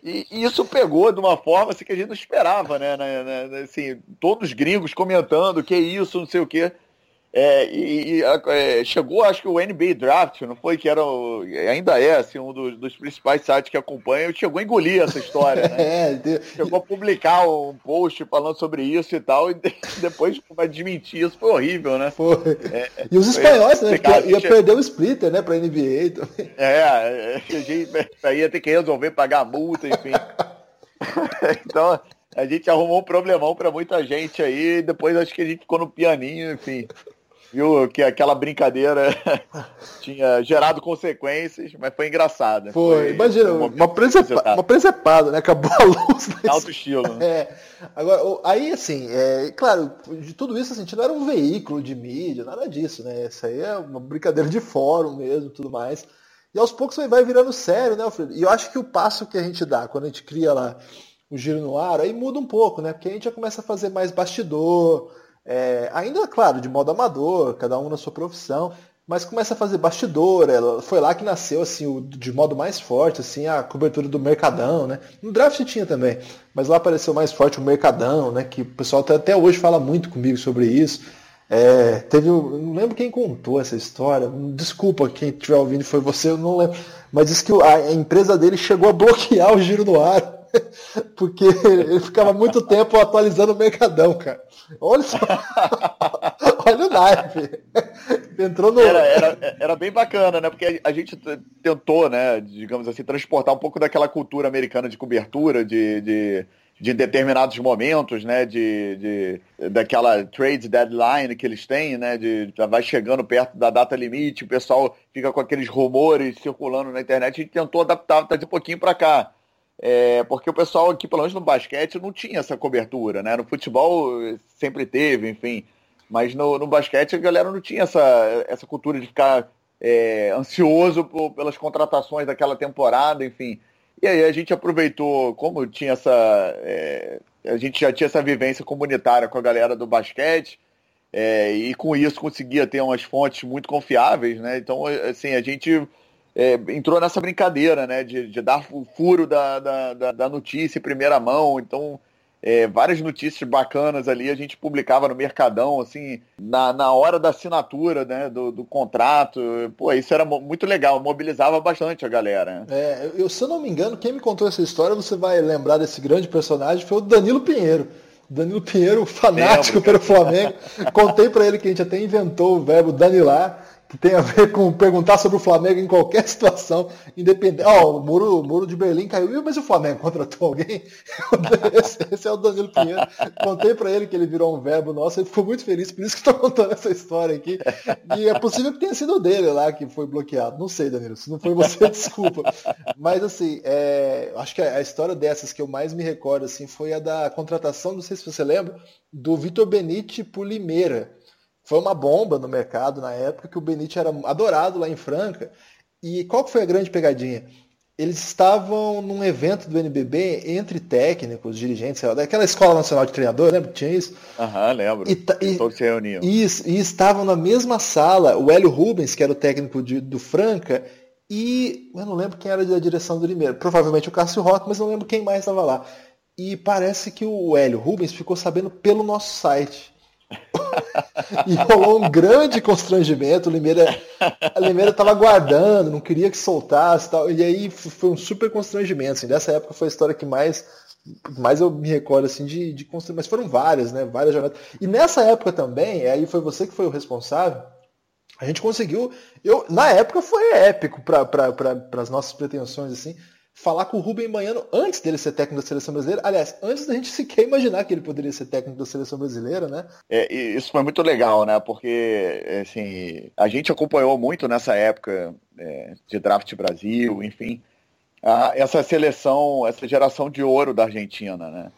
E, e isso pegou de uma forma assim, que a gente não esperava, né? né, né assim, todos os gringos comentando que isso, não sei o quê. É, e, e é, chegou, acho que o NBA Draft, não foi? Que era o, ainda é assim, um dos, dos, principais sites que acompanha, chegou a engolir essa história, né? é, chegou a publicar um post falando sobre isso e tal, e depois vai desmentir isso, foi horrível, né? Foi. É, e os espanhóis, né? Porque ia perder o splitter, né, pra NBA também. É, é, a gente ia ter que resolver pagar a multa, enfim. então, a gente arrumou um problemão para muita gente aí, depois acho que a gente ficou no pianinho, enfim viu que aquela brincadeira tinha gerado consequências, mas foi engraçada. Foi, foi imagina, um uma, uma presepada, né? Acabou a luz. Né? Alto estilo. É. Agora, aí assim, é, claro, de tudo isso, assim, não era um veículo de mídia, nada disso, né? Isso aí é uma brincadeira de fórum mesmo, tudo mais. E aos poucos vai virando sério, né, Alfredo? E eu acho que o passo que a gente dá quando a gente cria lá o giro no ar, aí muda um pouco, né? Porque a gente já começa a fazer mais bastidor, é, ainda, claro, de modo amador, cada um na sua profissão, mas começa a fazer bastidor. Ela, foi lá que nasceu assim, o, de modo mais forte assim, a cobertura do Mercadão. Né? No draft tinha também, mas lá apareceu mais forte o Mercadão, né? que o pessoal até, até hoje fala muito comigo sobre isso. É, teve, não lembro quem contou essa história. Desculpa quem estiver ouvindo foi você, eu não lembro. Mas disse que a empresa dele chegou a bloquear o giro no ar porque ele ficava muito tempo atualizando o Mercadão, cara. Olha só. Olha o naipe. Entrou no. Era, era, era, bem bacana, né? Porque a gente tentou, né, digamos assim, transportar um pouco daquela cultura americana de cobertura, de, de, de determinados momentos, né? De, de, daquela trade deadline que eles têm, né? De vai chegando perto da data limite, o pessoal fica com aqueles rumores circulando na internet. A gente tentou adaptar, trazer um pouquinho para cá. É, porque o pessoal aqui, pelo menos no basquete, não tinha essa cobertura, né? No futebol sempre teve, enfim. Mas no, no basquete a galera não tinha essa, essa cultura de ficar é, ansioso por, pelas contratações daquela temporada, enfim. E aí a gente aproveitou, como tinha essa. É, a gente já tinha essa vivência comunitária com a galera do basquete, e com isso conseguia ter umas fontes muito confiáveis, né? Então, assim, a gente é, entrou nessa brincadeira, né? De, de dar o furo da, da, da, notícia em primeira mão. Então, é, várias notícias bacanas ali a gente publicava no Mercadão, assim, na, na hora da assinatura né, do, do contrato. Pô, isso era muito legal, mobilizava bastante a galera. É, eu, se eu não me engano, quem me contou essa história, você vai lembrar desse grande personagem, foi o Danilo Pinheiro. Danilo Pinheiro, fanático Lembro. pelo Flamengo. Contei para ele que a gente até inventou o verbo danilar que tem a ver com perguntar sobre o Flamengo em qualquer situação, independente. Ó, oh, o muro, muro de Berlim caiu, mas o Flamengo contratou alguém? esse, esse, é o Danilo Pinheiro. Contei para ele que ele virou um verbo nosso, ele ficou muito feliz, por isso que estou contando essa história aqui. E é possível que tenha sido dele lá que foi bloqueado. Não sei, Danilo, se não foi você, desculpa. Mas assim, é, acho que a história dessas que eu mais me recordo assim, foi a da contratação, não sei se você lembra, do Vitor Benite por Limeira foi uma bomba no mercado na época que o Benítez era adorado lá em Franca. E qual que foi a grande pegadinha? eles estavam num evento do NBB entre técnicos, dirigentes, lá, daquela Escola Nacional de Treinador, lembra que tinha isso? Aham, lembro. E, e, todos se reuniam. Isso, e estavam na mesma sala o Hélio Rubens, que era o técnico de, do Franca, e eu não lembro quem era da direção do Limeira. Provavelmente o Cássio Roque, mas não lembro quem mais estava lá. E parece que o Hélio Rubens ficou sabendo pelo nosso site. e rolou um grande constrangimento. O Limeira, a Limeira estava aguardando, não queria que soltasse tal. E aí foi um super constrangimento. Assim. Dessa época foi a história que mais, mais eu me recordo assim, de, de constrangimento. Mas foram várias, né? Várias jornadas. E nessa época também, aí foi você que foi o responsável. A gente conseguiu. Eu, na época foi épico para pra, as nossas pretensões, assim falar com o Rubem Manhano antes dele ser técnico da seleção brasileira. Aliás, antes da gente sequer imaginar que ele poderia ser técnico da seleção brasileira, né? É, isso foi muito legal, né? Porque assim, a gente acompanhou muito nessa época é, de draft Brasil, enfim, a, essa seleção, essa geração de ouro da Argentina, né?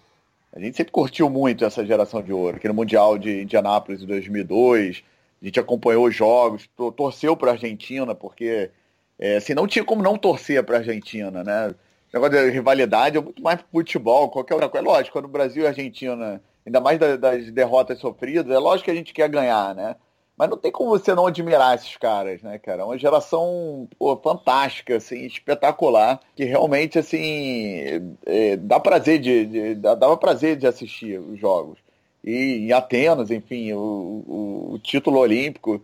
A gente sempre curtiu muito essa geração de ouro, aqui no Mundial de Indianápolis de 2002, a gente acompanhou os jogos, torceu para a Argentina, porque é, assim, não tinha como não torcer para a Argentina, né? O negócio de rivalidade é muito mais futebol, qualquer outra coisa. É lógico, quando o Brasil e a Argentina, ainda mais das, derrotas sofridas, é lógico que a gente quer ganhar, né? Mas não tem como você não admirar esses caras, né, cara? É uma geração pô, fantástica, assim, espetacular, que realmente, assim, é, dá prazer de, de, dava prazer de assistir os jogos. E em Atenas, enfim, o, o, o título olímpico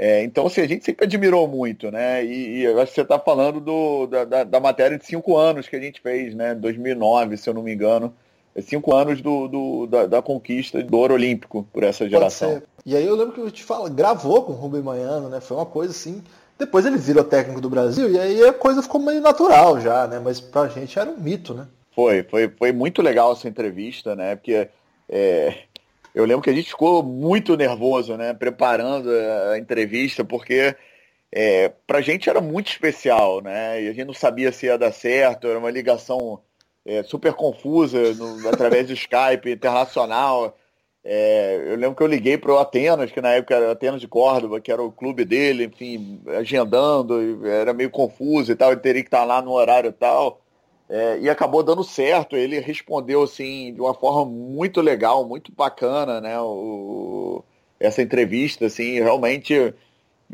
é, então, assim, a gente sempre admirou muito, né? E, e eu acho que você está falando do, da, da, matéria de cinco anos que a gente fez, né? 2009, se eu não me engano. É cinco anos do, do da, da, conquista do ouro olímpico por essa geração. E aí eu lembro que eu te falo, gravou com o Rubem Manhano, né? Foi uma coisa assim. Depois ele virou técnico do Brasil e aí a coisa ficou meio natural já, né? Mas pra gente era um mito, né? Foi, foi, foi muito legal essa entrevista, né? Porque é, eu lembro que a gente ficou muito nervoso, né, preparando a entrevista, porque é, pra gente era muito especial, né, e a gente não sabia se ia dar certo, era uma ligação é, super confusa no, através do Skype internacional. É, eu lembro que eu liguei para o Atenas, que na época era Atenas de Córdoba, que era o clube dele, enfim, agendando, era meio confuso e tal, ele teria que estar lá no horário e tal. É, e acabou dando certo. Ele respondeu assim de uma forma muito legal, muito bacana, né? O, essa entrevista, assim, realmente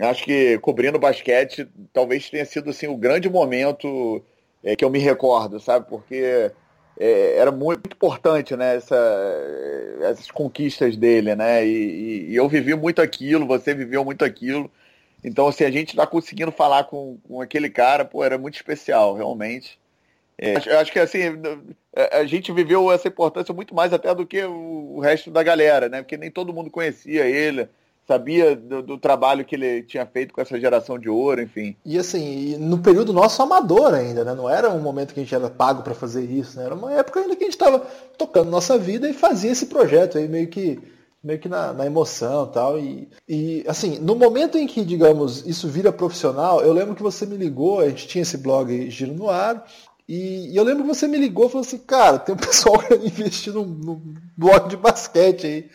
acho que cobrindo basquete talvez tenha sido assim o grande momento é, que eu me recordo, sabe? Porque é, era muito importante, né? Essa, essas conquistas dele, né? E, e, e, eu vivi muito aquilo, você viveu muito aquilo. Então, assim, a gente está conseguindo falar com, com aquele cara, pô, era muito especial, realmente. É, eu acho que assim, a gente viveu essa importância muito mais até do que o resto da galera, né? Porque nem todo mundo conhecia ele, sabia do, do, trabalho que ele tinha feito com essa geração de ouro, enfim. E assim, no período nosso amador ainda, né? Não era um momento que a gente era pago para fazer isso, né? Era uma época ainda que a gente estava tocando nossa vida e fazia esse projeto aí meio que meio que na, na emoção tal. E, e assim, no momento em que, digamos, isso vira profissional, eu lembro que você me ligou, a gente tinha esse blog Giro no Ar, e, e, eu lembro que você me ligou e falou assim, cara, tem um pessoal investindo no, no blog de basquete aí.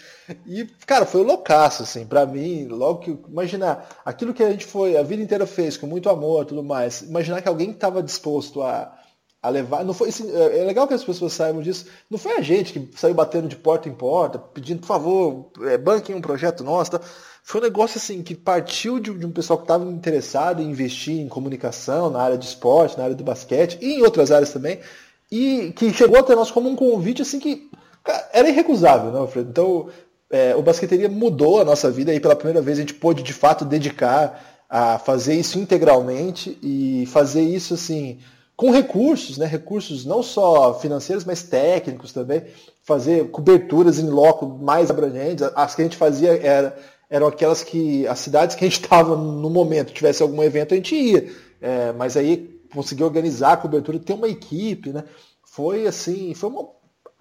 E, cara, foi loucaço, assim, pra mim, logo que. Imaginar, aquilo que a gente foi, a vida inteira fez, com muito amor tudo mais, imaginar que alguém estava disposto a, a levar. Não foi assim, é legal que as pessoas saibam disso. Não foi a gente que saiu batendo de porta em porta, pedindo, por favor, é, banquem um projeto nosso. Tá? Foi um negócio assim que partiu de, um pessoal que estava interessado em investir em comunicação, na área de esporte, na área do basquete e em outras áreas também, e que chegou até nós como um convite assim que cara, era irrecusável, né, Alfredo? Então é, o basqueteria mudou a nossa vida e pela primeira vez a gente pôde de fato dedicar a fazer isso integralmente e fazer isso assim com recursos, né? recursos não só financeiros, mas técnicos também, fazer coberturas em loco mais abrangentes. As que a gente fazia era eram aquelas que as cidades que a gente estava no momento, tivesse algum evento, a gente ia. É, mas aí conseguir organizar a cobertura, ter uma equipe, né? Foi assim, foi uma,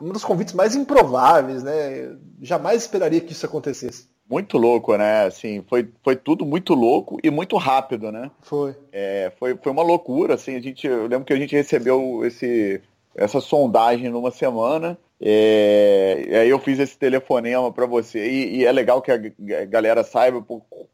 um dos convites mais improváveis, né? Jamais esperaria que isso acontecesse. Muito louco, né? Assim, foi, foi tudo muito louco e muito rápido, né? Foi. É, foi, foi uma loucura, assim, a gente, eu lembro que a gente recebeu esse, essa sondagem numa semana É, e aí eu fiz esse telefonema para você e, e, é legal que a galera saiba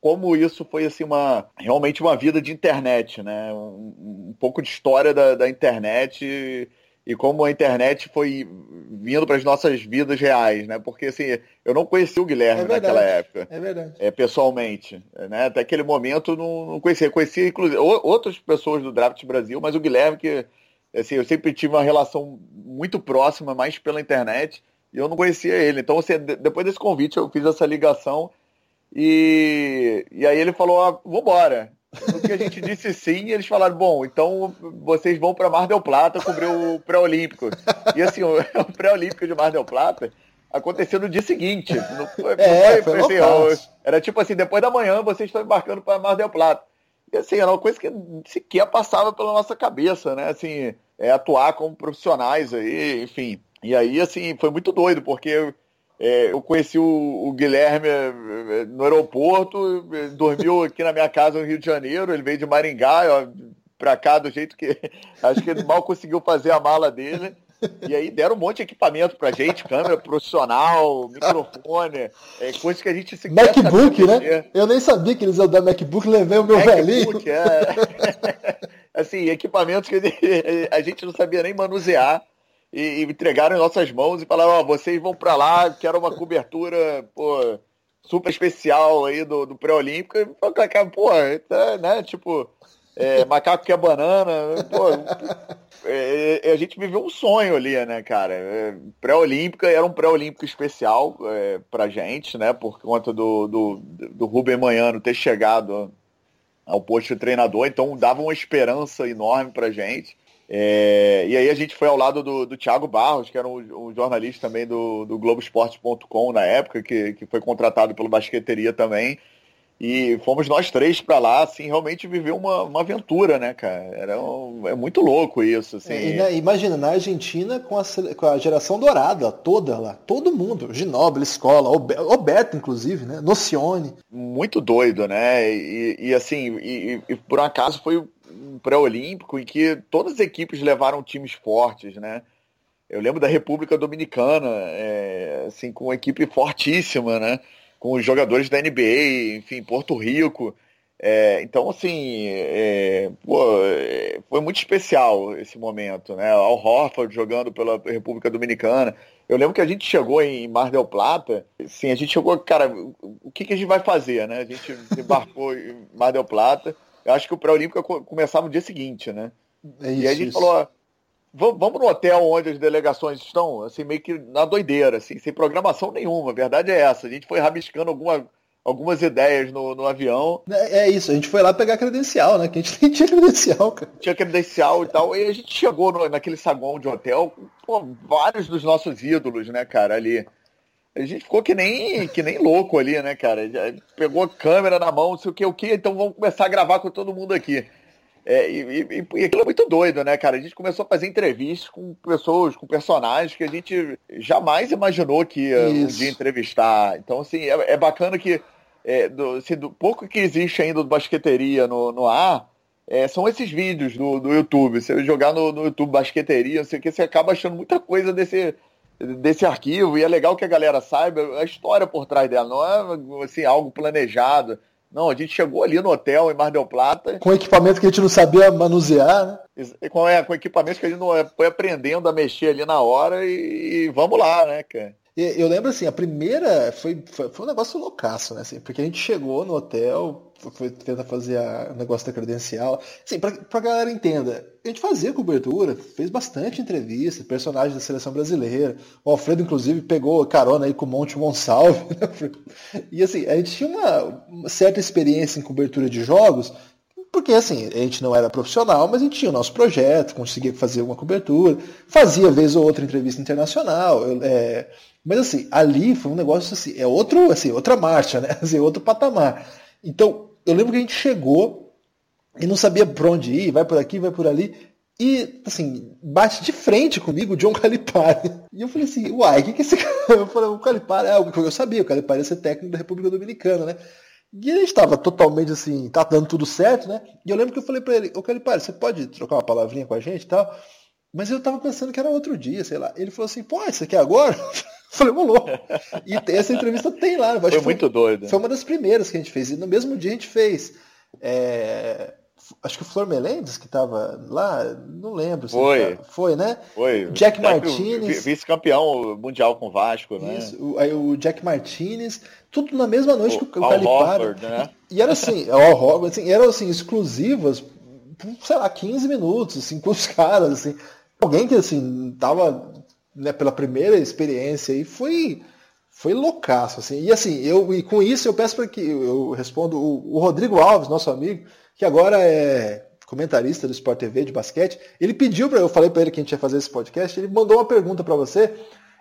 como isso foi assim uma realmente uma vida de internet, né? Um, um pouco de história da, da internet e, e, como a internet foi vindo para as nossas vidas reais, né? Porque assim eu não conhecia o Guilherme é naquela época, é verdade, é, pessoalmente, né? Até aquele momento não, não conhecia, conhecia inclusive outras pessoas do Draft Brasil, mas o Guilherme que assim, eu sempre tive uma relação muito próxima, mais pela internet, e eu não conhecia ele. Então, assim, depois desse convite, eu fiz essa ligação e, e aí ele falou, ah, vambora. No que a gente disse sim, eles falaram, bom, então vocês vão para Mar del Plata cobrir o pré-olímpico. E assim, o, pré-olímpico de Mar del Plata aconteceu no dia seguinte. Não foi, é, foi, foi assim, era tipo assim, depois da manhã vocês estão embarcando para Mar del Plata. Assim, era uma coisa que sequer passava pela nossa cabeça, né? Assim, é, atuar como profissionais aí, enfim. E aí, assim, foi muito doido, porque é, eu conheci o, o, Guilherme é, no aeroporto, dormiu aqui na minha casa no Rio de Janeiro, ele veio de Maringá, ó, pra cá do jeito que acho que ele mal conseguiu fazer a mala dele. E aí deram um monte de equipamento pra gente, câmera profissional, microfone, é, coisas que a gente se MacBook, né? Eu nem sabia que eles iam dar MacBook, levei o meu MacBook, velhinho. É. assim, equipamentos que a gente não sabia nem manusear e, e entregaram em nossas mãos e falaram, ó, oh, vocês vão para lá, quero uma cobertura, pô, super especial aí do, do pré-olímpico. E pô, tá, né, tipo, é, macaco que é banana, pô, é, é, a gente viveu um sonho ali, né, cara? É, pré-olímpica era um pré-olímpico especial é, pra gente, né? Por conta do, do, do Rubem Manhano ter chegado ao posto de treinador, então dava uma esperança enorme pra gente. É, e aí a gente foi ao lado do, do Thiago Barros, que era um, um jornalista também do, do Globoesporte.com na época, que, que foi contratado pelo Basqueteria também. E fomos nós três para lá, assim, realmente viver uma, uma aventura, né, cara? Era um, é muito louco isso, assim. É, na, imagina, na Argentina, com a, com a geração dourada toda lá, todo mundo, Ginóbili, Escola, Roberto, inclusive, né? Nocione. Muito doido, né? E, e assim, e, e, por um acaso foi um pré-olímpico em que todas as equipes levaram times fortes, né? Eu lembro da República Dominicana, é, assim, com uma equipe fortíssima, né? Com os jogadores da NBA, enfim, Porto Rico. É, então, assim, é, pô, é, foi muito especial esse momento, né? Al Horford jogando pela República Dominicana. Eu lembro que a gente chegou em Mar del Plata, sim, a gente chegou, cara, o que, que a gente vai fazer, né? A gente embarcou em Mar del Plata. Eu acho que o pré-olímpico começava no dia seguinte, né? É isso, e aí a gente isso. falou, vamos no hotel onde as delegações estão, assim, meio que na doideira, assim, sem programação nenhuma. A verdade é essa. A gente foi rabiscando alguma, algumas ideias no, no avião. É, é, isso, a gente foi lá pegar credencial, né? Que a gente nem tinha credencial, cara. Tinha credencial e tal. E a gente chegou no, naquele saguão de hotel com vários dos nossos ídolos, né, cara, ali. A gente ficou que nem, que nem louco ali, né, cara? Pegou a câmera na mão, não sei o que, o que, então vamos começar a gravar com todo mundo aqui. É, e, e, e, aquilo é muito doido, né, cara? A gente começou a fazer entrevistas com pessoas, com personagens que a gente jamais imaginou que ia Isso. um dia entrevistar. Então, assim, é, é bacana que é, do, assim, do pouco que existe ainda do basqueteria no, no ar, é, são esses vídeos do, do YouTube. Você jogar no, no YouTube basqueteria, não sei o que, você acaba achando muita coisa desse, desse arquivo. E é legal que a galera saiba a história por trás dela. Não é assim, algo planejado. Não, a gente chegou ali no hotel em Mar del Plata. Com equipamento que a gente não sabia manusear, né? Com, é, com equipamento que a gente não é, foi aprendendo a mexer ali na hora e, e vamos lá, né, cara? Eu lembro assim, a primeira foi, foi, foi um negócio loucaço, né? Assim, porque a gente chegou no hotel, foi tentar fazer o negócio da credencial. Assim, pra, pra galera entenda, a gente fazia cobertura, fez bastante entrevista, personagens da seleção brasileira. O Alfredo, inclusive, pegou carona aí com o Monte Monsalve. Né? E assim, a gente tinha uma, uma certa experiência em cobertura de jogos, porque assim, a gente não era profissional, mas a gente tinha o nosso projeto, conseguia fazer uma cobertura, fazia vez ou outra entrevista internacional. É, mas assim, ali foi um negócio assim, é outro, assim, outra marcha, né? Assim, outro patamar. Então, eu lembro que a gente chegou e não sabia por onde ir, vai por aqui, vai por ali. E, assim, bate de frente comigo o John Calipari. E eu falei assim, uai, o que, que é esse cara? Eu falei, o Calipari é eu sabia, o Calipari ia ser técnico da República Dominicana, né? E ele estava totalmente assim, tá dando tudo certo, né? E eu lembro que eu falei para ele, ô Calipari, você pode trocar uma palavrinha com a gente e tal? Mas eu tava pensando que era outro dia, sei lá. Ele falou assim, pô, isso aqui é agora? Eu falei, ô E essa entrevista tem lá. foi muito doido. Foi uma das primeiras que a gente fez. E no mesmo dia a gente fez. É, acho que o Flor Melendes que estava lá, não lembro. Foi. foi, né? Foi. Jack Martinez. Vice-campeão mundial com o Vasco, né? Isso. O, aí o Jack Martinez. Tudo na mesma noite o, que o, o Calipari. Né? E era assim, Al Horford, assim, eram assim, exclusivas, sei lá, 15 minutos, assim, com os caras, assim. Alguém que, assim, tava né, pela primeira experiência e foi foi loucaço, assim. E assim, eu e com isso eu peço para que eu respondo o, o, Rodrigo Alves, nosso amigo, que agora é comentarista do Sport TV de basquete. Ele pediu para eu falei para ele que a gente ia fazer esse podcast, ele mandou uma pergunta para você.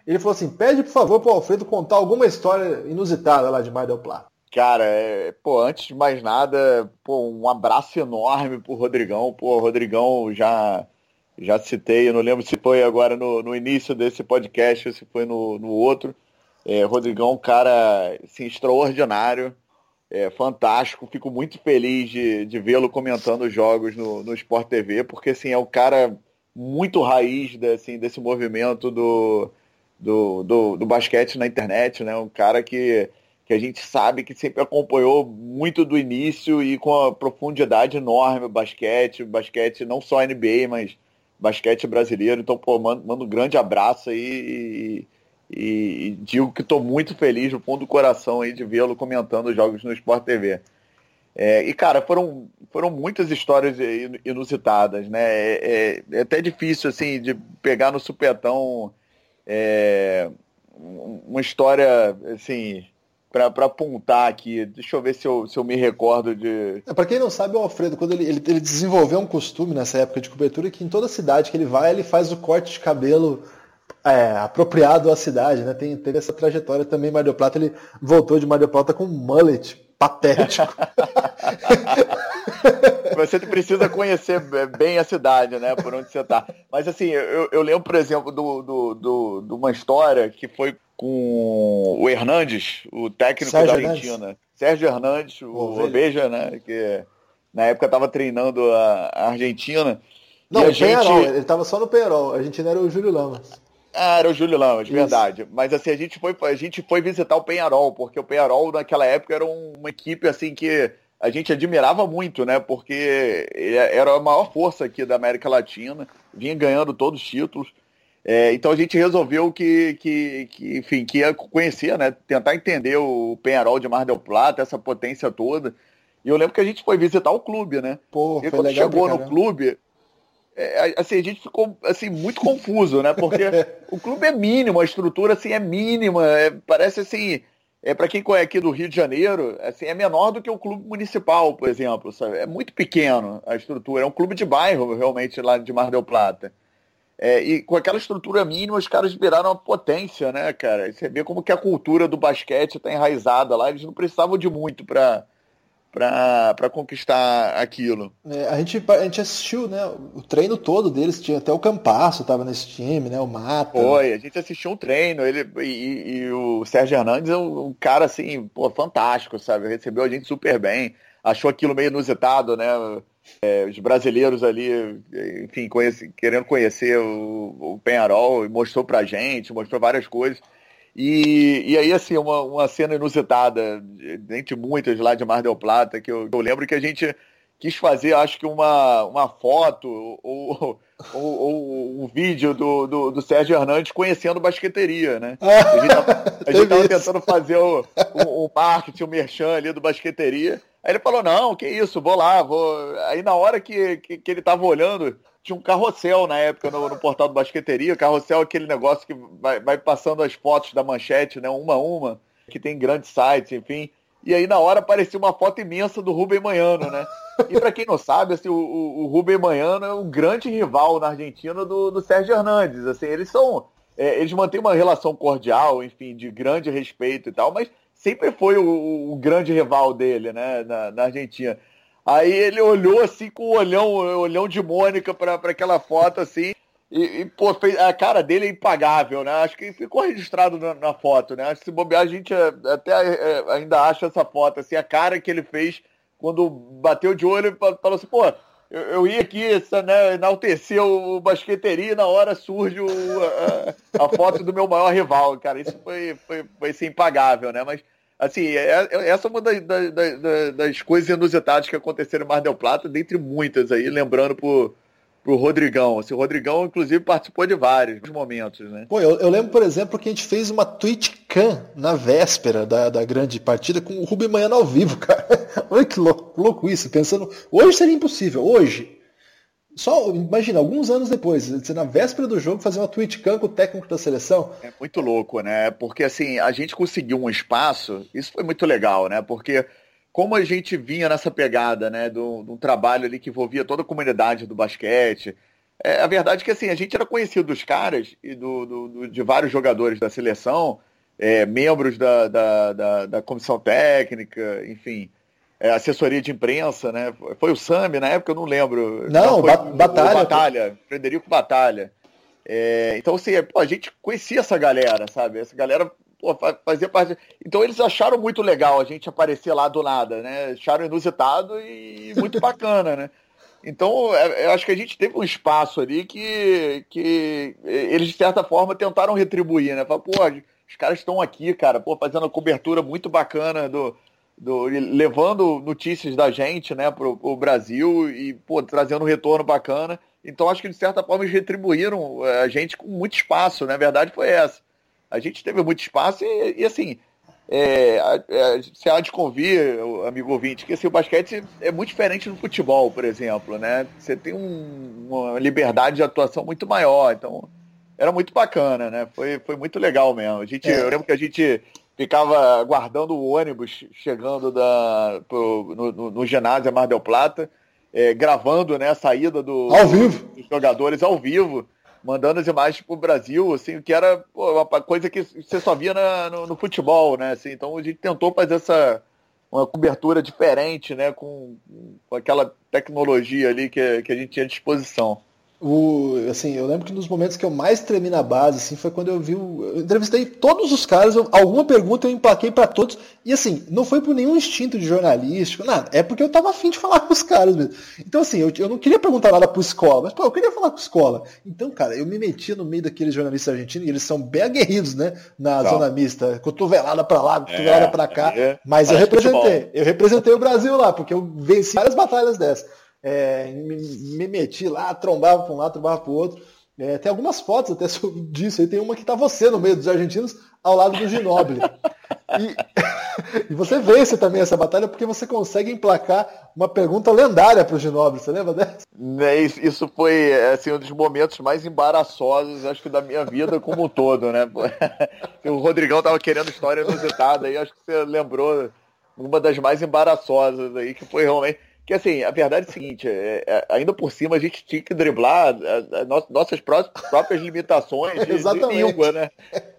Ele falou assim: "Pede por favor para o Alfredo contar alguma história inusitada lá de Mar del Plata". Cara, é, pô, antes de mais nada, pô, um abraço enorme pro Rodrigão. Pô, Rodrigão já já citei, eu não lembro se foi agora no, no início desse podcast ou se foi no, no outro. É, Rodrigão, cara assim, extraordinário, é, fantástico. Fico muito feliz de, de vê-lo comentando os jogos no, no Sport TV, porque assim, é um cara muito raiz assim, desse movimento do, do, do, do basquete na internet, né? Um cara que que a gente sabe que sempre acompanhou muito do início e com a profundidade enorme o basquete, o basquete não só NBA, mas basquete brasileiro. Então, pô, mando, mando um grande abraço aí e, digo que estou muito feliz no fundo do coração aí de vê-lo comentando os jogos no Sport TV. É, e, cara, foram, foram muitas histórias inusitadas, né? É, é, é até difícil, assim, de pegar no supetão é, uma história, assim, para apontar aqui. Deixa eu ver se eu, se eu me recordo de. É, para quem não sabe, o Alfredo, quando ele, ele, ele, desenvolveu um costume nessa época de cobertura que em toda cidade que ele vai, ele faz o corte de cabelo é, apropriado à cidade, né? Tem, teve essa trajetória também em Mar del Plata, ele voltou de Mar del Plata com um mullet patético. você precisa conhecer bem a cidade, né? Por onde você está. Mas assim, eu, eu lembro, por exemplo, do, do, do, de uma história que foi com o Hernandes, o técnico Sérgio da Argentina. Hernandes. Sérgio Hernandes, o Oveja, né? Que na época estava treinando a, a Argentina. Não, o gente... Penharol, ele estava só no Penharol. A Argentina era o Júlio Lamas. Ah, era o Júlio Lamas, Isso. verdade. Mas assim, a gente, foi, a gente foi visitar o Penharol, porque o Penharol naquela época era uma equipe assim que a gente admirava muito, né? Porque era a maior força aqui da América Latina, vinha ganhando todos os títulos. É, então a gente resolveu que, que, que, enfim, que ia conhecer, né? Tentar entender o Penharol de Mar del Plata, essa potência toda. E eu lembro que a gente foi visitar o clube, né? Pô, e quando chegou no clube, é, assim, a gente ficou assim, muito confuso, né? Porque o clube é mínimo, a estrutura assim, é mínima, é, parece assim. É, para quem conhece aqui do Rio de Janeiro, assim, é menor do que o clube municipal, por exemplo. Sabe? É muito pequeno a estrutura. É um clube de bairro, realmente, lá de Mar del Plata. É, e com aquela estrutura mínima, os caras viraram uma potência, né, cara? você vê como que a cultura do basquete está enraizada lá. Eles não precisavam de muito para para conquistar aquilo. É, a, gente, a gente assistiu, né? O treino todo deles, tinha até o Campasso estava nesse time, né? O Mata. Foi, a gente assistiu um treino, ele e, e o Sérgio Hernandes é um, um, cara assim, pô, fantástico, sabe? Recebeu a gente super bem, achou aquilo meio inusitado, né? É, os brasileiros ali, enfim, conhece, querendo conhecer o, o Penharol, mostrou pra gente, mostrou várias coisas. E, e aí, assim, uma, uma cena inusitada, entre muitas lá de Mar del Plata, que eu, eu lembro que a gente quis fazer, acho que uma, uma foto ou, ou, ou um vídeo do, do, do, Sérgio Hernandes conhecendo basqueteria, né? A gente estava tentando fazer o, o, o marketing, o merchan ali do basqueteria. Aí ele falou, não, que isso, vou lá, vou. Aí na hora que, que, que ele tava olhando, tinha um carrossel na época no, no portal do Basqueteria. Carrossel é aquele negócio que vai, vai passando as fotos da manchete, né? Uma a uma, que tem grandes sites, enfim. E aí na hora aparecia uma foto imensa do Rubem Manhano, né? E para quem não sabe, assim, o, o, o Rubem Manhano é um grande rival na Argentina do, do Sérgio Hernandes. Assim, eles são. É, eles mantêm uma relação cordial, enfim, de grande respeito e tal, mas sempre foi o, o grande rival dele, né, na, na, Argentina. Aí ele olhou assim com o olhão, olhão de Mônica para aquela foto assim. E, e, pô, fez, a cara dele é impagável, né? Acho que ficou registrado na, na foto, né? Acho que se bobear, a gente é, até é, ainda acha essa foto, assim, a cara que ele fez quando bateu de olho e falou assim, pô, eu, eu ia aqui né, enaltecer o basqueteria e na hora surge o, a, a, foto do meu maior rival, cara. Isso foi, foi, foi assim, impagável, né? Mas, assim, é, é, essa é uma das, das, das coisas inusitadas que aconteceram em Mar del Plata, dentre muitas aí, lembrando por pro Rodrigão. Assim, o Rodrigão, inclusive, participou de vários momentos, né? Pô, eu, eu lembro, por exemplo, que a gente fez uma Twitch-Can na véspera da, da grande partida com o Rubem Manhã ao vivo, cara. Olha que louco, louco isso, pensando. Hoje seria impossível, hoje. Só, imagina, alguns anos depois, na véspera do jogo fazer uma Twitch-Can com o técnico da seleção. É muito louco, né? Porque assim, a gente conseguiu um espaço, isso foi muito legal, né? Porque como a gente vinha nessa pegada, né, de um trabalho ali que envolvia toda a comunidade do basquete. É, a verdade é que assim, a gente era conhecido dos caras e do, do, do de vários jogadores da seleção, é, membros da, da, da, da, comissão técnica, enfim, é, assessoria de imprensa, né? Foi o Sami na época, eu não lembro. Não, ba o, Batalha. O Batalha, Frederico Batalha. É, então, assim, pô, a gente conhecia essa galera, sabe? Essa galera pô, fazia parte. Então eles acharam muito legal a gente aparecer lá do nada, né? Acharam inusitado e muito bacana, né? Então, é, eu acho que a gente teve um espaço ali que, que eles, de certa forma, tentaram retribuir, né? Falaram, pô, os caras estão aqui, cara, pô, fazendo uma cobertura muito bacana do, do, levando notícias da gente, né, pro, pro Brasil e, pô, trazendo um retorno bacana. Então, acho que, de certa forma, eles retribuíram a gente com muito espaço, né? A verdade foi essa a gente teve muito espaço e, e assim, é, é, você há de convir, amigo ouvinte, que assim, o basquete é muito diferente do futebol, por exemplo, né? Você tem um, uma liberdade de atuação muito maior, então era muito bacana, né? Foi, foi muito legal mesmo. A gente, é. Eu lembro que a gente ficava aguardando o ônibus chegando da, pro, no, no, no ginásio Mar del Plata, é, gravando né, a saída do, ao vivo. dos jogadores ao vivo mandando as imagens pro Brasil, assim, que era pô, uma coisa que você só via na, no, no, futebol, né? Assim, então a gente tentou fazer essa uma cobertura diferente, né? Com, com aquela tecnologia ali que, que a gente tinha à disposição. O, assim, eu lembro que nos momentos que eu mais tremi na base, assim, foi quando eu vi. O, eu entrevistei todos os caras, eu, alguma pergunta eu emplaquei para todos. E assim, não foi por nenhum instinto de jornalístico, nada. É porque eu tava afim de falar com os caras mesmo. Então, assim, eu, eu não queria perguntar nada pro escola, mas pô, eu queria falar com escola. Então, cara, eu me metia no meio daqueles jornalistas argentinos, e eles são bem aguerridos, né? Na zona mista, cotovelada pra lá, cotovelada é, pra cá. É, mas eu representei. Eu representei o Brasil lá, porque eu venci várias batalhas dessas é, me, me, meti lá, trombava para um lado, trombava para o outro. É, tem algumas fotos até disso. Aí tem uma que tá você no meio dos argentinos, ao lado do Ginoble. E, e, você vence também essa batalha porque você consegue emplacar uma pergunta lendária para o Ginoble. Você lembra dessa? É, isso foi assim, um dos momentos mais embaraçosos, acho que, da minha vida como um todo, né? O Rodrigão tava querendo história inusitada aí, acho que você lembrou uma das mais embaraçosas aí, que foi realmente que assim, a verdade é a seguinte, é, é, ainda por cima a gente tinha que driblar a, a no, nossas próprias limitações de, de língua, né?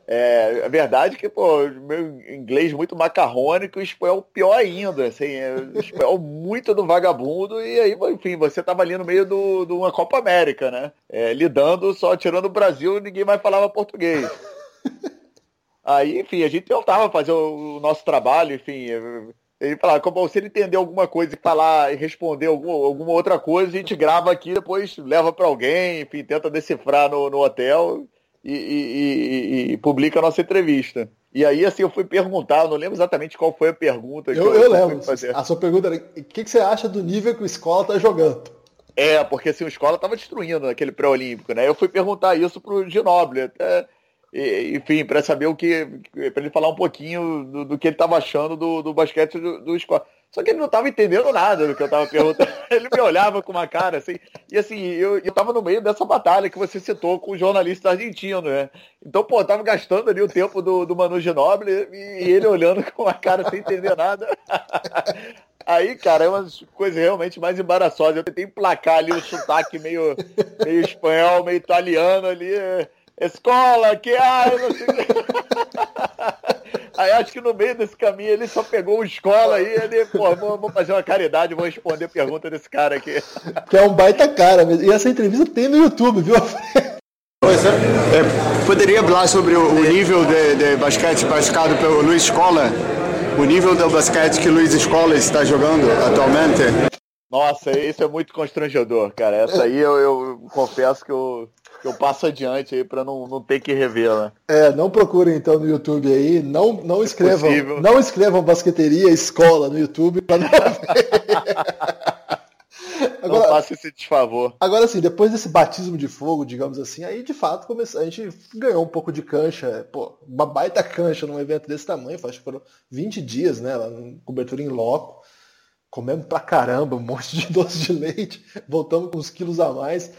É, a verdade é que, pô, meu inglês muito macarrônico, o espanhol pior ainda, assim, é, o espanhol muito do vagabundo, e aí, enfim, você tava ali no meio de uma Copa América, né? É, lidando só, tirando o Brasil, ninguém mais falava português. Aí, enfim, a gente tentava fazer o nosso trabalho, enfim, ele falar, como se ele entender alguma coisa e falar e responder alguma, alguma outra coisa, a gente grava aqui, depois leva para alguém, enfim, tenta decifrar no, no hotel e, e, e, e, publica a nossa entrevista. E aí, assim, eu fui perguntar, eu não lembro exatamente qual foi a pergunta. eu, eu, eu lembro. A sua pergunta era, o que, que, você acha do nível que o Escola tá jogando? É, porque assim, o Escola tava destruindo naquele pré-olímpico, né? Eu fui perguntar isso pro Ginoble, até enfim, para saber o que. para ele falar um pouquinho do, do que ele estava achando do, do basquete do, do Só que ele não estava entendendo nada do que eu estava perguntando. ele me olhava com uma cara assim. E assim, eu, eu no meio dessa batalha que você citou com o jornalista argentino, né? Então, pô, eu tava gastando ali o tempo do, do Manu Ginóbili e, e ele olhando com a cara sem entender nada. Aí, cara, é uma coisa realmente mais embaraçosa. Eu tentei emplacar ali o sotaque meio, meio espanhol, meio italiano ali escola, que ah, eu não sei. Aí acho que no meio desse caminho ele só pegou o escola e ele, pô, vou, fazer uma caridade, vou responder a pergunta desse cara aqui. Que é um baita cara mesmo. E essa entrevista tem no YouTube, viu? É, poderia falar sobre o, nível de, de, basquete praticado pelo Luiz Escola? O nível do basquete que o Luiz Escola está jogando atualmente? Nossa, isso é muito constrangedor, cara. Essa aí eu, eu confesso que eu, eu passo adiante aí para não, não ter que revê-la. É, não procurem então no YouTube aí, não, não é escrevam, não escrevam basqueteria escola no YouTube para não ver. Agora, não faça esse desfavor. Agora sim, depois desse batismo de fogo, digamos assim, aí de fato começou, a gente ganhou um pouco de cancha, pô, uma baita cancha num evento desse tamanho, acho que foram 20 dias, né, lá, cobertura em loco, comemos pra caramba, um monte de doce de leite, voltamos com uns quilos a mais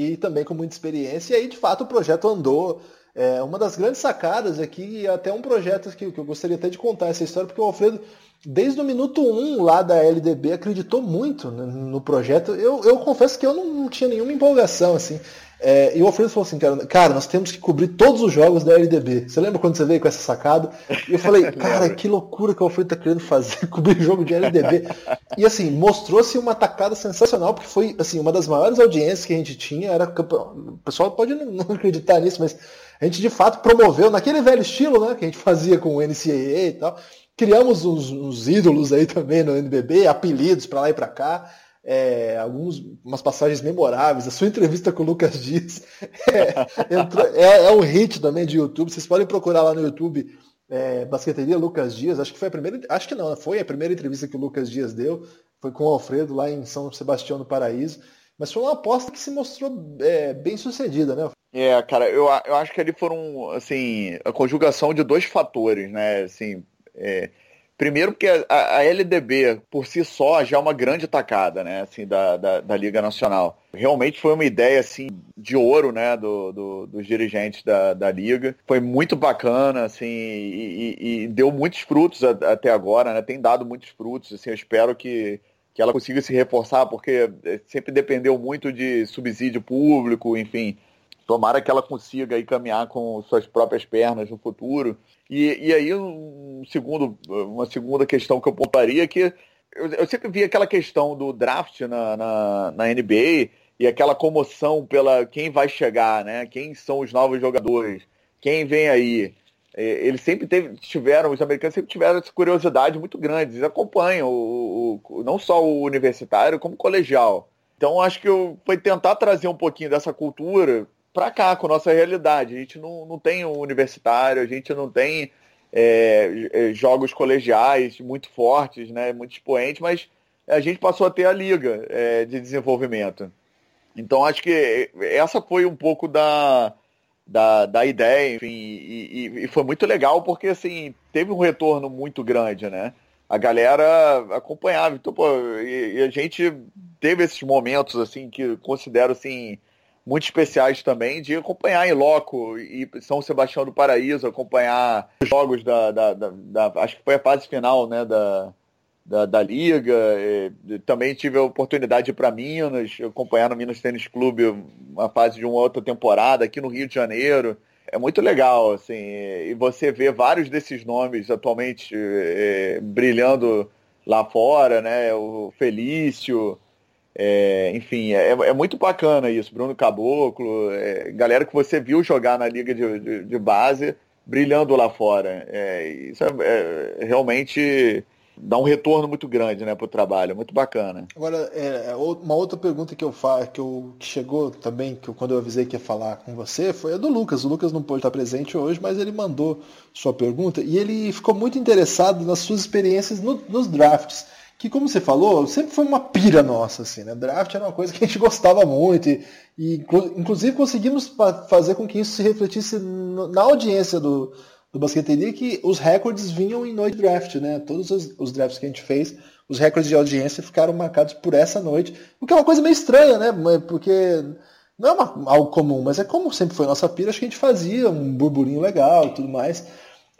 e também com muita experiência, e aí de fato o projeto andou, é, uma das grandes sacadas aqui, até um projeto que, que eu gostaria até de contar essa história, porque o Alfredo desde o minuto 1 um lá da LDB acreditou muito no projeto. Eu, eu confesso que eu não, não tinha nenhuma empolgação, assim. É, e o Alfredo falou assim, cara, cara, nós temos que cobrir todos os jogos da LDB. Você lembra quando você veio com essa sacada? E eu falei, cara, que loucura que o Alfredo tá querendo fazer, cobrir jogo de LDB. E assim, mostrou-se uma tacada sensacional, porque foi assim, uma das maiores audiências que a gente tinha. Era, o pessoal pode não acreditar nisso, mas a gente de fato promoveu naquele velho estilo, né? Que a gente fazia com o NCAA e tal criamos uns, uns, ídolos aí também no NBB, apelidos para lá e para cá, é, algumas umas passagens memoráveis. A sua entrevista com o Lucas Dias é, é, é, um hit também de YouTube. Vocês podem procurar lá no YouTube é, Basqueteria Lucas Dias. Acho que foi a primeira, acho que não, foi a primeira entrevista que o Lucas Dias deu. Foi com o Alfredo lá em São Sebastião do Paraíso. Mas foi uma aposta que se mostrou é, bem sucedida, né? É, cara, eu, eu acho que ali foram, assim, a conjugação de dois fatores, né? Assim, é, primeiro porque a, a, LDB por si só já é uma grande tacada, né, assim, da, da, da, Liga Nacional. Realmente foi uma ideia, assim, de ouro, né, do, do dos dirigentes da, da Liga. Foi muito bacana, assim, e, e, e deu muitos frutos a, até agora, né, tem dado muitos frutos, assim, eu espero que que ela consiga se reforçar, porque sempre dependeu muito de subsídio público, enfim. Tomara que ela consiga aí caminhar com suas próprias pernas no futuro. E, e aí, um segundo, uma segunda questão que eu pontuaria é que eu, eu, sempre vi aquela questão do draft na, na, na, NBA e aquela comoção pela quem vai chegar, né? Quem são os novos jogadores, quem vem aí. É, eles sempre teve, tiveram, os americanos sempre tiveram essa curiosidade muito grande. Eles acompanham o, o, não só o universitário, como o colegial. Então acho que eu, foi tentar trazer um pouquinho dessa cultura para cá, com nossa realidade. A gente não, não tem um universitário, a gente não tem é, é, jogos colegiais muito fortes, né, muito expoentes, mas a gente passou a ter a liga é, de desenvolvimento. Então acho que essa foi um pouco da, da, da ideia, enfim, e, e, e, foi muito legal porque assim teve um retorno muito grande, né? A galera acompanhava, então, pô, e, e a gente teve esses momentos assim que considero assim muito especiais também de acompanhar em loco e São Sebastião do Paraíso, acompanhar os jogos da, da, da, da acho que foi a fase final né, da, da, da liga. E, também tive a oportunidade de ir para Minas, acompanhar no Minas Tênis Clube uma fase de uma outra temporada aqui no Rio de Janeiro. É muito legal, assim, e você vê vários desses nomes atualmente é, brilhando lá fora, né? O Felício, é, enfim, é, é, muito bacana isso. Bruno Caboclo, é, galera que você viu jogar na liga de, de, de base, brilhando lá fora. É, isso é, é, realmente dá um retorno muito grande né, para o trabalho, muito bacana. Agora, é, uma outra pergunta que eu faço, que, eu, que chegou também, que eu, quando eu avisei que ia falar com você, foi a do Lucas. O Lucas não pôde estar presente hoje, mas ele mandou sua pergunta e ele ficou muito interessado nas suas experiências no, nos drafts que, como você falou, sempre foi uma pira nossa, assim, né? Draft era uma coisa que a gente gostava muito e, e inclusive conseguimos fazer com que isso se refletisse na audiência do, do Basqueteria, que os recordes vinham em noite draft, né? Todos os, os, drafts que a gente fez, os recordes de audiência ficaram marcados por essa noite, o que é uma coisa meio estranha, né? Porque não é uma, algo comum, mas é como sempre foi nossa pira, acho que a gente fazia um burburinho legal e tudo mais.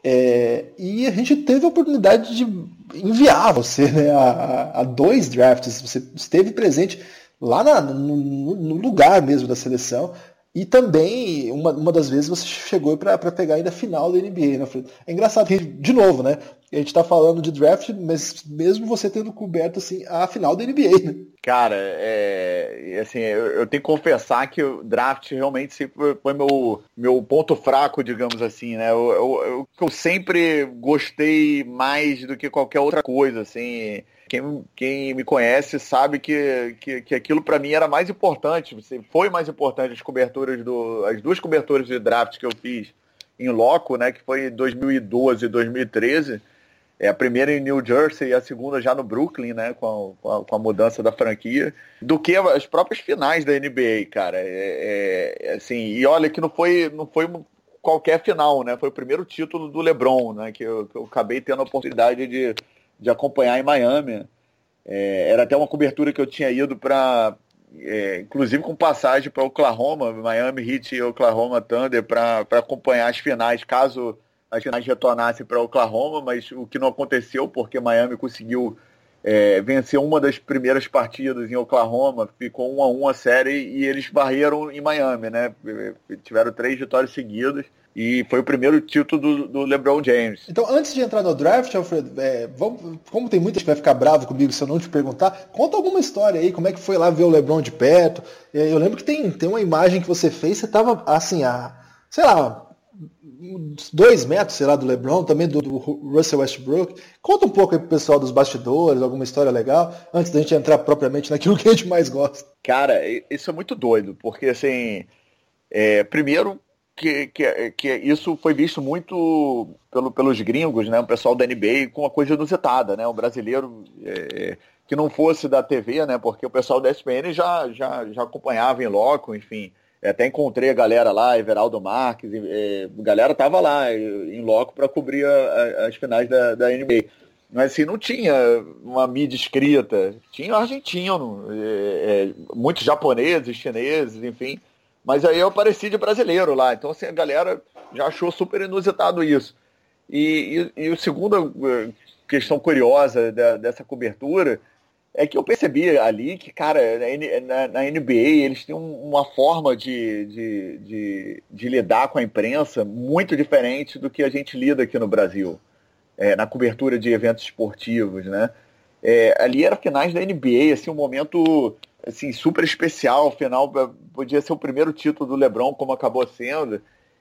É, e a gente teve a oportunidade de enviar você né, a, a, dois drafts. Você esteve presente lá na, no, no, lugar mesmo da seleção. E também, uma, uma das vezes, você chegou para pegar ainda a final da NBA. Né? É engraçado de novo, né? a gente tá falando de draft, mas mesmo você tendo coberto assim a final da NBA, né? Cara, é, assim, eu, eu, tenho que confessar que o draft realmente sempre foi meu, meu ponto fraco, digamos assim, né? Eu, eu, eu sempre gostei mais do que qualquer outra coisa, assim. Quem, quem me conhece sabe que, que, que aquilo para mim era mais importante, foi mais importante as coberturas do, as duas coberturas de draft que eu fiz em loco, né, que foi em 2012 e 2013 é a primeira em New Jersey e a segunda já no Brooklyn, né? Com a, com a, mudança da franquia, do que as próprias finais da NBA, cara. É, é, assim, e olha que não foi, não foi qualquer final, né? Foi o primeiro título do LeBron, né? Que eu, que eu acabei tendo a oportunidade de, de acompanhar em Miami. É, era até uma cobertura que eu tinha ido para, é, inclusive com passagem para Oklahoma, Miami Heat e Oklahoma Thunder, para acompanhar as finais, caso as finais retornassem para Oklahoma, mas o que não aconteceu porque Miami conseguiu é, vencer uma das primeiras partidas em Oklahoma, ficou 1 a 1 a série e eles varreram em Miami, né? Tiveram três vitórias seguidas e foi o primeiro título do, do LeBron James. Então, antes de entrar no draft, Alfredo, é, vamos, como tem muita gente que vai ficar bravo comigo se eu não te perguntar, conta alguma história aí, como é que foi lá ver o LeBron de perto. Eu lembro que tem, tem uma imagem que você fez, você tava assim, a, sei lá, dois metros, sei lá, do LeBron, também do, do, Russell Westbrook. Conta um pouco aí pro pessoal dos bastidores, alguma história legal, antes da gente entrar propriamente naquilo que a gente mais gosta. Cara, isso é muito doido, porque assim, é, primeiro que, que, que isso foi visto muito pelo, pelos gringos, né, o pessoal da NBA, com uma coisa inusitada, né, o brasileiro é, que não fosse da TV, né, porque o pessoal da ESPN já, já, já acompanhava em loco, enfim, até encontrei a galera lá, Everaldo Marques, é, a galera tava lá em loco para cobrir a, a, as finais da, da NBA. Mas assim, não tinha uma mídia escrita, tinha argentino, é, é, muitos japoneses, chineses, enfim. Mas aí eu apareci de brasileiro lá, então assim, a galera já achou super inusitado isso. E, e, e a segunda é, questão curiosa da, dessa cobertura é que eu percebi ali que, cara, na, na NBA eles têm uma forma de, de, de, de, lidar com a imprensa muito diferente do que a gente lida aqui no Brasil, é, na cobertura de eventos esportivos, né? É, ali era finais da NBA, assim, um momento assim, super especial, final podia ser o primeiro título do LeBron, como acabou sendo.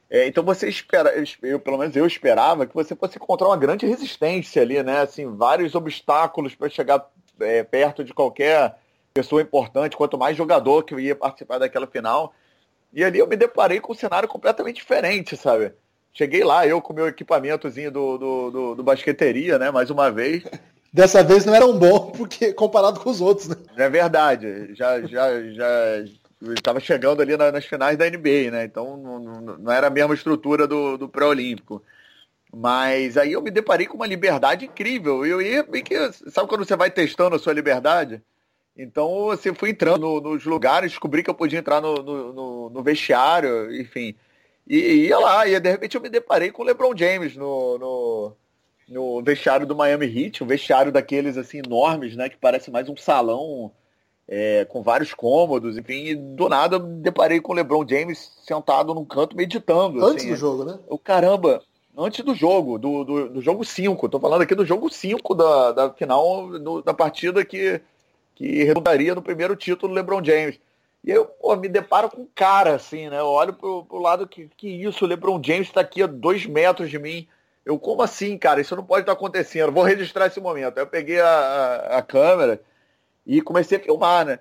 É, então você espera, eu, pelo menos eu esperava que você fosse encontrar uma grande resistência ali, né? Assim, vários obstáculos para chegar é, perto de qualquer pessoa importante, quanto mais jogador que ia participar daquela final. E ali eu me deparei com um cenário completamente diferente, sabe? Cheguei lá, eu com meu equipamentozinho do, do, do, do basqueteria, né? Mais uma vez. Dessa vez não era um bom, porque comparado com os outros, né? É verdade. Já, já, já estava chegando ali nas finais da NBA, né? Então não, não era a mesma estrutura do, do pré-olímpico. Mas aí eu me deparei com uma liberdade incrível. Eu ia, que, sabe quando você vai testando a sua liberdade? Então você foi entrando no, nos lugares, descobri que eu podia entrar no, no, no, vestiário, enfim. E ia lá, e de repente eu me deparei com o LeBron James no, no, vestiário do Miami Heat, um vestiário daqueles assim enormes, né? Que parece mais um salão é, com vários cômodos, enfim, e do nada eu me deparei com o LeBron James sentado num canto meditando. Antes assim, do jogo, né? O caramba, antes do jogo, do, do, do jogo 5. Estou falando aqui do jogo 5 da, da final do, da partida que, que redundaria no primeiro título do LeBron James. E eu pô, me deparo com um cara assim, né? Eu olho pro, pro lado que, que isso, o LeBron James está aqui a dois metros de mim. Eu, como assim, cara? Isso não pode estar acontecendo. Vou registrar esse momento. Aí eu peguei a, a, câmera e comecei a filmar, né?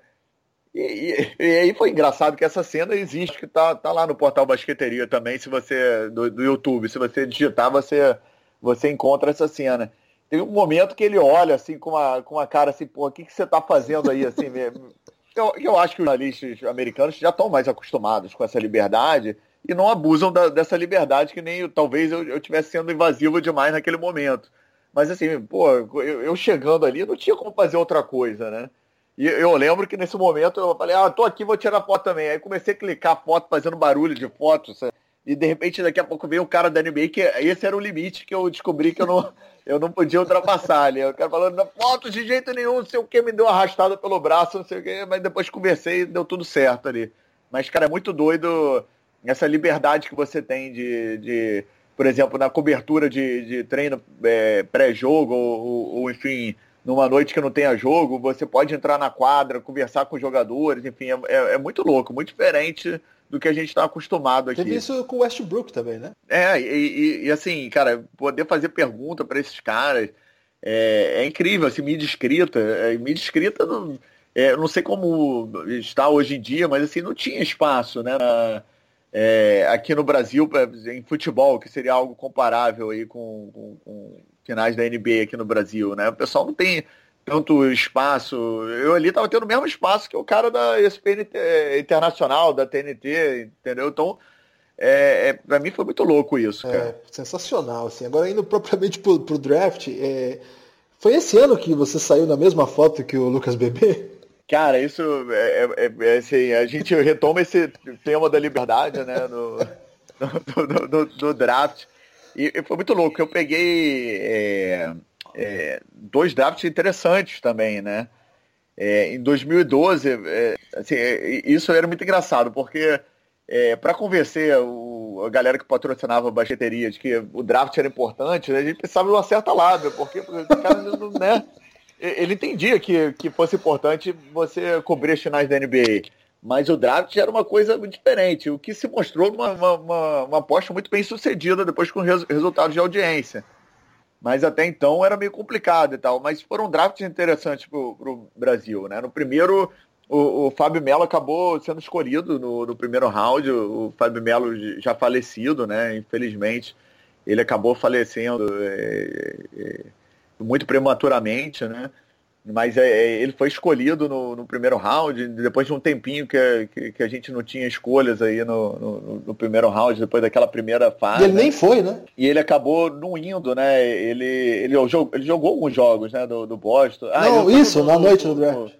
E, e, e, aí foi engraçado que essa cena existe, que tá, tá lá no portal Basqueteria também, se você. Do, do YouTube, se você digitar, você, você encontra essa cena. Tem um momento que ele olha assim com uma, com uma cara assim, pô, o que, que você tá fazendo aí assim mesmo? Eu, eu acho que os jornalistas americanos já estão mais acostumados com essa liberdade e não abusam da, dessa liberdade que nem talvez eu, eu tivesse sendo invasivo demais naquele momento. Mas assim, pô, eu, eu chegando ali não tinha como fazer outra coisa, né? E eu lembro que nesse momento eu falei, ah, tô aqui, vou tirar foto também. Aí comecei a clicar foto, fazendo barulho de foto. Sabe? E de repente daqui a pouco veio o cara da NBA, que esse era o limite que eu descobri que eu não, eu não podia ultrapassar ali. O cara falando, foto de jeito nenhum, não sei o que, me deu uma arrastada pelo braço, não sei o que, mas depois conversei e deu tudo certo ali. Mas, cara, é muito doido essa liberdade que você tem de, de por exemplo, na cobertura de, de treino é, pré-jogo, ou, ou, ou, enfim, numa noite que não tenha jogo, você pode entrar na quadra, conversar com os jogadores, enfim, é, é, é muito louco, muito diferente do que a gente está acostumado aqui. Teve isso com o Westbrook também, né? É, e, e, e assim, cara, poder fazer pergunta para esses caras é, é, incrível, assim, mídia escrita, é, mídia escrita não, é, não sei como está hoje em dia, mas assim, não tinha espaço, né? É, aqui no Brasil em futebol, que seria algo comparável aí com, com, com, finais da NBA aqui no Brasil, né? O pessoal não tem tanto espaço. Eu ali tava tendo o mesmo espaço que o cara da ESPN Internacional, da TNT, entendeu? Então, é, é, pra mim foi muito louco isso, é, cara. É, sensacional, assim. Agora indo propriamente pro, pro draft, é... foi esse ano que você saiu na mesma foto que o Lucas Bebê? Cara, isso é, é, é, assim, a gente retoma esse tema da liberdade, né, no, no, no, no draft. E, e, foi muito louco. Eu peguei é, é, dois drafts interessantes também, né? É, em 2012, é, assim, isso era muito engraçado, porque para convencer o, a galera que patrocinava a baixeteria de que o draft era importante, a gente precisava de uma certa lábia, porque o cara não, né? Ele entendia que, que fosse importante você cobrir as finais da NBA. Mas o draft era uma coisa diferente, o que se mostrou uma, uma, uma aposta muito bem sucedida depois com res, resultados de audiência. Mas até então era meio complicado e tal. Mas foram drafts interessantes para o Brasil. Né? No primeiro, o, o Fábio Melo acabou sendo escolhido no, no primeiro round. O Fábio Melo já falecido, né? infelizmente. Ele acabou falecendo. É, é, muito prematuramente, né? Mas é, é, ele foi escolhido no, no, primeiro round, depois de um tempinho que, que, que a gente não tinha escolhas aí no, no, no, primeiro round, depois daquela primeira fase. E ele nem foi, né? E ele acabou não indo, né? Ele, ele, jogou, ele jogou alguns jogos, né? Do, do Boston. Ah, não, isso, na noite do draft.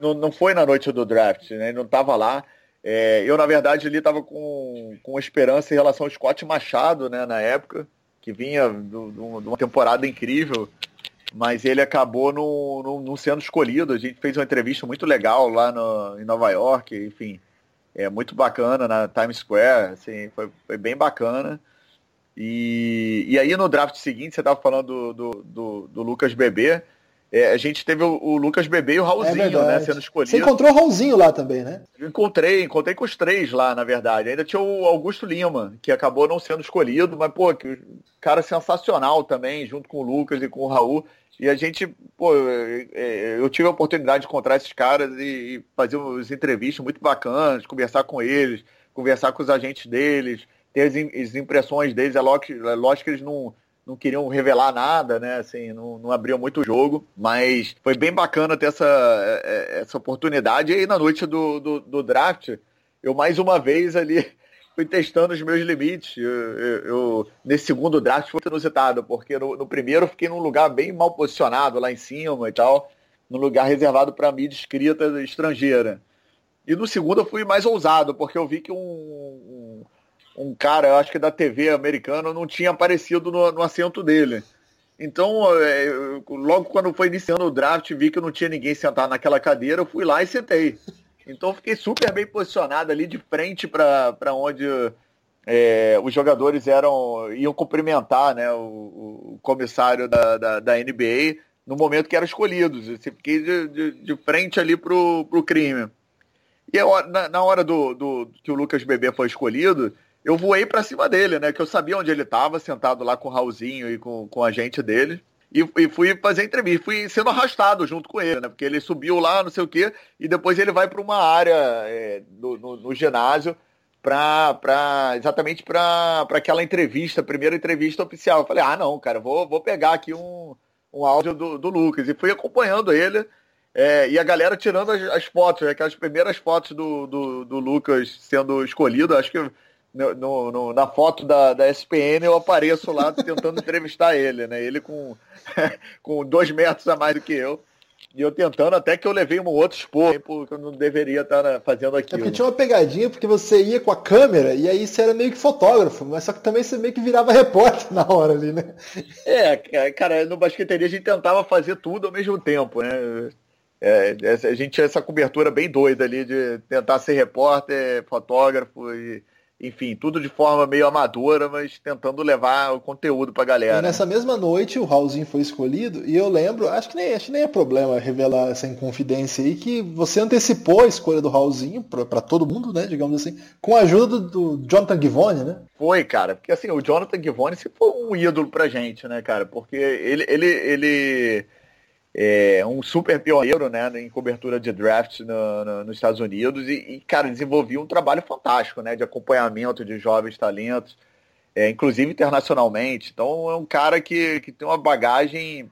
Não, não foi na noite do draft, né? Ele não estava lá. É, eu, na verdade, ele estava com, com esperança em relação ao Scott Machado, né? Na época, que vinha de uma temporada incrível mas ele acabou não, sendo escolhido. A gente fez uma entrevista muito legal lá no, em Nova York, enfim, é muito bacana na Times Square, assim, foi, foi bem bacana. E, e aí no draft seguinte, você estava falando do, do, do, do Lucas Bebê, é, a gente teve o, o, Lucas Bebê e o Raulzinho, é né, sendo escolhido. Você encontrou o Raulzinho lá também, né? encontrei, encontrei com os três lá, na verdade. Ainda tinha o Augusto Lima, que acabou não sendo escolhido, mas, pô, que cara sensacional também, junto com o Lucas e com o Raul. E a gente, pô, eu tive a oportunidade de encontrar esses caras e fazer umas entrevistas muito bacanas, conversar com eles, conversar com os agentes deles, ter as impressões deles. É lógico, é lógico que eles não, não queriam revelar nada, né? Assim, não, não abriam muito o jogo, mas foi bem bacana ter essa, é, essa oportunidade. E aí na noite do, do, do draft, eu mais uma vez ali fui testando os meus limites. Eu, eu, eu, nesse segundo draft foi inusitado, porque no, no, primeiro eu fiquei num lugar bem mal posicionado lá em cima e tal, num lugar reservado para mídia escrita estrangeira. E no segundo eu fui mais ousado, porque eu vi que um, um cara, eu acho que da TV americana, não tinha aparecido no, no assento dele. Então, é, eu, logo quando foi iniciando o draft, vi que não tinha ninguém sentado naquela cadeira, eu fui lá e sentei. Então fiquei super bem posicionado ali de frente para onde é, os jogadores eram iam cumprimentar né, o, o comissário da, da, da, NBA no momento que eram escolhidos. Eu fiquei de, de, de frente ali para o crime. E na, na hora do, do, que o Lucas Bebê foi escolhido, eu voei para cima dele, né? Que eu sabia onde ele estava, sentado lá com o Raulzinho e com, com a gente dele e, e, fui fazer entrevista. Fui sendo arrastado junto com ele, né? Porque ele subiu lá, não sei o quê, e depois ele vai para uma área é, do, no, no, ginásio pra, pra, exatamente para aquela entrevista, primeira entrevista oficial. Eu falei, ah, não, cara, vou, vou pegar aqui um, um áudio do, do Lucas. E fui acompanhando ele. É, e a galera tirando as, as fotos, aquelas primeiras fotos do, do, do Lucas sendo escolhido, acho que no, no, na foto da, da SPN eu apareço lá tentando entrevistar ele, né? Ele com, com dois metros a mais do que eu. E eu tentando até que eu levei um outro expor, porque eu não deveria estar né, fazendo aquilo. É porque tinha uma pegadinha, porque você ia com a câmera e aí você era meio que fotógrafo, mas só que também você meio que virava repórter na hora ali, né? É, cara, no basqueteria a gente tentava fazer tudo ao mesmo tempo, né? É, a gente tinha essa cobertura bem doida ali de tentar ser repórter, fotógrafo e enfim, tudo de forma meio amadora, mas tentando levar o conteúdo pra galera. E nessa mesma noite o Raulzinho foi escolhido, e eu lembro, acho que nem, acho que nem é problema revelar essa inconfidência aí, que você antecipou a escolha do Raulzinho para todo mundo, né, digamos assim, com a ajuda do, do Jonathan Givone, né? Foi, cara, porque assim, o Jonathan Givone se foi um ídolo pra gente, né, cara, porque ele, ele, ele é um super pioneiro né, em cobertura de draft no, no, nos Estados Unidos e, e, cara, desenvolvia um trabalho fantástico né, de acompanhamento de jovens talentos, é, inclusive internacionalmente. Então é um cara que, que tem uma bagagem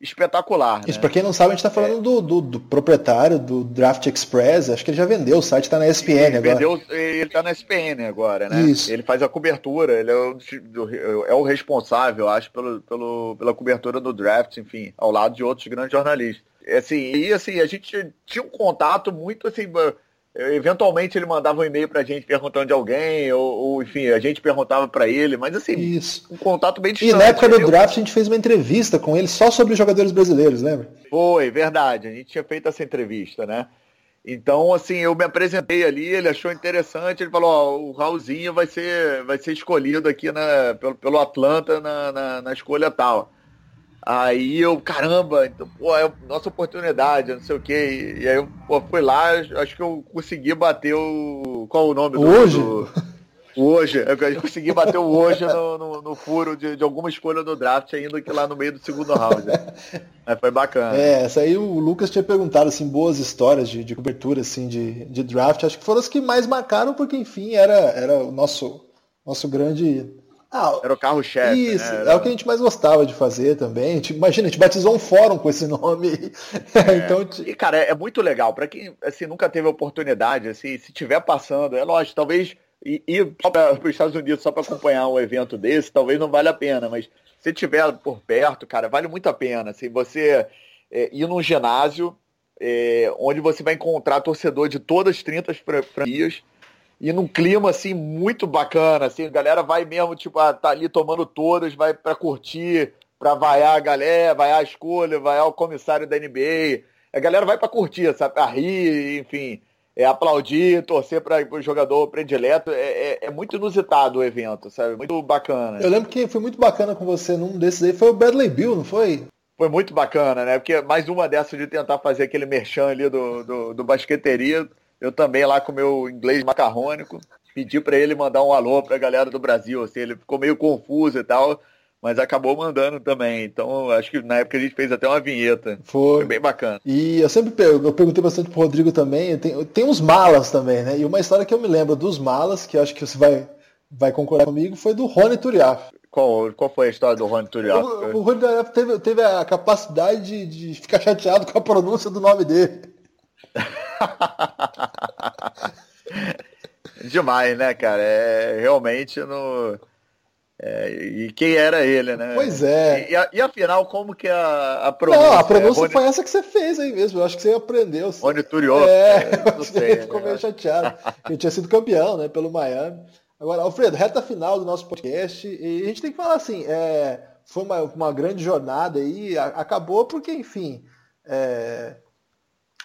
espetacular. Isso, né? para quem não sabe, a gente está falando é. do, do, do, proprietário do Draft Express, acho que ele já vendeu, o site está na ESPN ele agora. Vendeu, ele está na ESPN agora, né? Isso. Ele faz a cobertura, ele é o, é o responsável, acho, pelo, pelo, pela cobertura do draft, enfim, ao lado de outros grandes jornalistas. Assim, e assim, a gente tinha um contato muito assim Eventualmente ele mandava um e-mail pra gente perguntando de alguém, ou, ou enfim, a gente perguntava para ele, mas assim, Isso. um contato bem distante. E na época do draft a gente fez uma entrevista com ele só sobre os jogadores brasileiros, lembra? Foi, verdade, a gente tinha feito essa entrevista, né? Então, assim, eu me apresentei ali, ele achou interessante, ele falou, ó, o Raulzinho vai ser, vai ser escolhido aqui na, pelo, pelo Atlanta na, na, na escolha tal. Aí eu, caramba, então, pô, é nossa oportunidade, não sei o quê. E aí eu pô, fui lá, acho que eu consegui bater o. Qual o nome do. Hoje? Do, hoje. Eu consegui bater o hoje no, no, no furo de, de, alguma escolha do draft, ainda que lá no meio do segundo round. Aí foi bacana. É, essa aí o Lucas tinha perguntado, assim, boas histórias de, de cobertura, assim, de, de draft. Acho que foram as que mais marcaram, porque, enfim, era, era o nosso, nosso grande ah, Era o carro-chefe. Isso, né? Era... é o que a gente mais gostava de fazer também. Gente, imagina, a gente batizou um fórum com esse nome. É. então, e, cara, é, muito legal. Para quem assim, nunca teve oportunidade, assim, se tiver passando, é lógico, talvez ir, ir para os Estados Unidos só para acompanhar um evento desse, talvez não vale a pena, mas se tiver por perto, cara, vale muito a pena. Assim, você é, ir num ginásio é, onde você vai encontrar torcedor de todas as 30 franquias e num clima assim muito bacana, assim, a galera vai mesmo, tipo, ah, tá ali tomando todas, vai para curtir, para vaiar a galera, vaiar a escolha, vaiar o comissário da NBA. A galera vai para curtir, sabe, pra rir, enfim, é aplaudir, torcer para o jogador predileto. É, é, é, muito inusitado o evento, sabe? Muito bacana. Eu lembro que foi muito bacana com você num desses aí, foi o Bradley Bill, não foi? Foi muito bacana, né? Porque mais uma dessas de tentar fazer aquele merchan ali do, do, do basqueteria eu também lá com meu inglês macarrônico, pedi para ele mandar um alô para a galera do Brasil, assim, ele ficou meio confuso e tal, mas acabou mandando também. Então, acho que na época a gente fez até uma vinheta. Foi. Foi bem bacana. E eu sempre eu perguntei bastante pro Rodrigo também, tem, tem uns malas também, né? E uma história que eu me lembro dos malas, que eu acho que você vai, vai concordar comigo, foi do Rony Turiaf. Qual, qual foi a história do Rony Turiaf? O, o Rony Turiaf teve, teve a capacidade de, de ficar chateado com a pronúncia do nome dele. Demais, né, cara? É realmente no. É, e quem era ele, né? Pois é. E, e, e afinal, como que a, a pronúncia? Não, a pronúncia é, foi essa que você fez aí mesmo. Eu acho que você aprendeu. Rony Turiot. É, não sei, você ficou meio chateado. Ele tinha sido campeão, né, pelo Miami. Agora, Alfredo, reta final do nosso podcast. E a gente tem que falar assim, é, foi uma, uma grande jornada aí, acabou porque, enfim, é,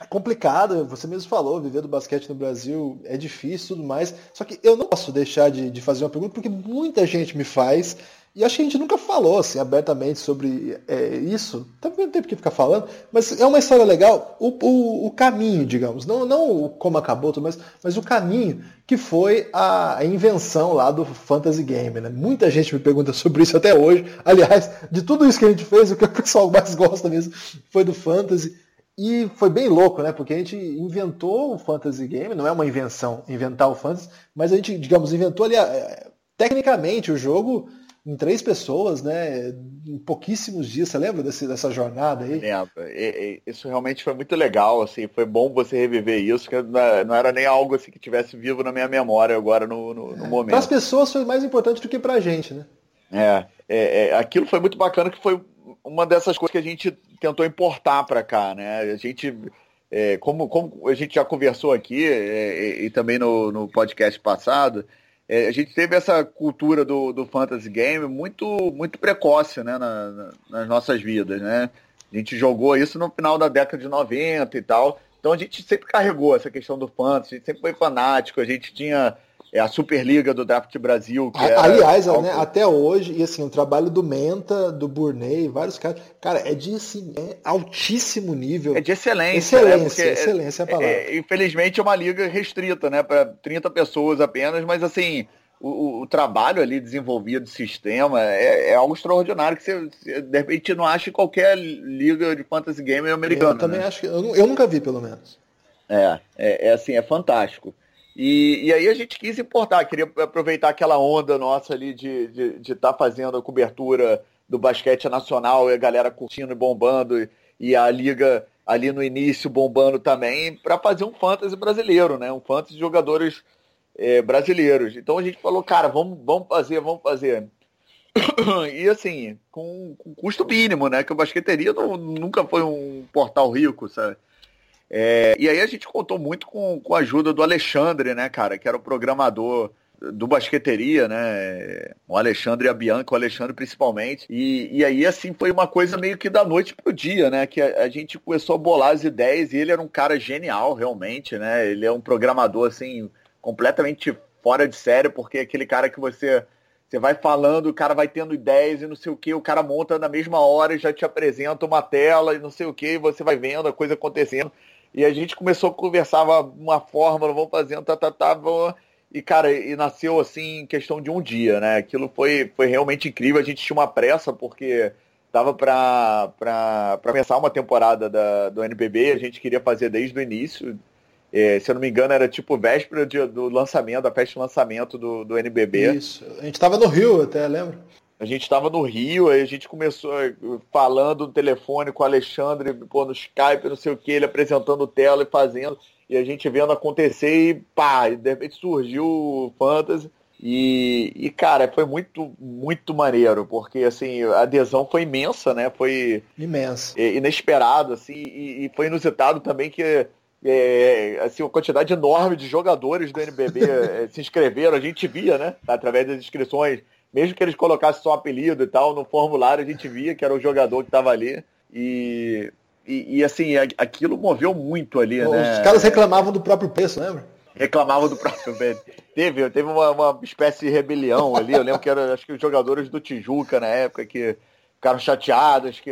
é complicado, você mesmo falou, viver do basquete no Brasil é difícil e tudo mais. Só que eu não posso deixar de, de, fazer uma pergunta, porque muita gente me faz, e acho que a gente nunca falou assim, abertamente sobre é, isso. Também não tem porque ficar falando, mas é uma história legal, o, o, o caminho, digamos. Não, não como acabou, mas, mas o caminho que foi a, a, invenção lá do Fantasy Game. Né? Muita gente me pergunta sobre isso até hoje. Aliás, de tudo isso que a gente fez, o que o pessoal mais gosta mesmo foi do Fantasy. E foi bem louco, né? Porque a gente inventou o fantasy game, não é uma invenção inventar o fantasy, mas a gente, digamos, inventou ali é, tecnicamente o jogo em três pessoas, né? Em pouquíssimos dias. Você lembra desse, dessa jornada aí? Lembro. Isso realmente foi muito legal, assim. Foi bom você reviver isso, que não era nem algo assim que tivesse vivo na minha memória agora no, no, no momento. Para as pessoas foi mais importante do que para a gente, né? É, é, é, aquilo foi muito bacana, que foi uma dessas coisas que a gente tentou importar para cá, né? A gente, é, como, como a gente já conversou aqui é, e, também no, no podcast passado, é, a gente teve essa cultura do, do fantasy game muito, muito precoce, né, na, na, nas nossas vidas, né? A gente jogou isso no final da década de 90 e tal. Então a gente sempre carregou essa questão do fantasy, a gente sempre foi fanático, a gente tinha é a Superliga do Draft Brasil. Aliás, algo... né, até hoje, e assim, o trabalho do Menta, do Burney, vários caras, cara, é de assim, é altíssimo nível. É de excelência. Excelência, né? excelência é a palavra. É, infelizmente é uma liga restrita, né, para 30 pessoas apenas, mas assim, o, o, trabalho ali desenvolvido, o sistema, é, é, algo extraordinário que você, de repente, não acha em qualquer liga de fantasy game americana. Eu também né? acho que. Eu, eu, nunca vi, pelo menos. É, é, é assim, é fantástico. E, e aí a gente quis importar, queria aproveitar aquela onda nossa ali de estar de, de tá fazendo a cobertura do basquete nacional e a galera curtindo e bombando e, e a liga ali no início bombando também para fazer um fantasy brasileiro, né? Um fantasy de jogadores é, brasileiros. Então a gente falou, cara, vamos, vamos fazer, vamos fazer. E assim, com, com custo mínimo, né? Que o basqueteria não, nunca foi um portal rico, sabe? É, e aí a gente contou muito com, com a ajuda do Alexandre, né, cara, que era o programador do Basqueteria, né? O Alexandre e a Bianca, o Alexandre principalmente. E, e aí, assim, foi uma coisa meio que da noite pro dia, né? Que a, a, gente começou a bolar as ideias e ele era um cara genial, realmente, né? Ele é um programador, assim, completamente fora de série, porque é aquele cara que você. Você vai falando, o cara vai tendo ideias e não sei o que, o cara monta na mesma hora e já te apresenta uma tela e não sei o que, você vai vendo a coisa acontecendo. E a gente começou a conversar uma fórmula, vamos fazendo, tá, tá, tá, vamos... E, cara, e nasceu assim em questão de um dia, né? Aquilo foi, foi realmente incrível. A gente tinha uma pressa, porque tava para começar uma temporada da, do NBB, a gente queria fazer desde o início. É, se eu não me engano, era tipo véspera de, do lançamento, da festa de lançamento do, do NBB. Isso. A gente tava no Rio até, lembra? A gente estava no Rio, aí a gente começou eh, falando no telefone com o Alexandre, pô, no Skype, não sei o que, ele apresentando tela e fazendo, e a gente vendo acontecer e pá, e de repente surgiu o Fantasy. E, e, cara, foi muito, muito maneiro, porque assim, a adesão foi imensa, né? Foi imensa. Inesperado, assim, e, e foi inusitado também que é, assim, uma quantidade enorme de jogadores do NBB eh, se inscreveram, a gente via, né? Através das inscrições mesmo que eles colocassem só apelido e tal, no formulário a gente via que era o jogador que estava ali. E, e, e, assim, aquilo moveu muito ali, Os né? Os caras reclamavam do próprio preço, lembra? Reclamavam do próprio preço. teve, teve uma, uma espécie de rebelião ali. Eu lembro que era, acho que os jogadores do Tijuca na época que ficaram chateados, que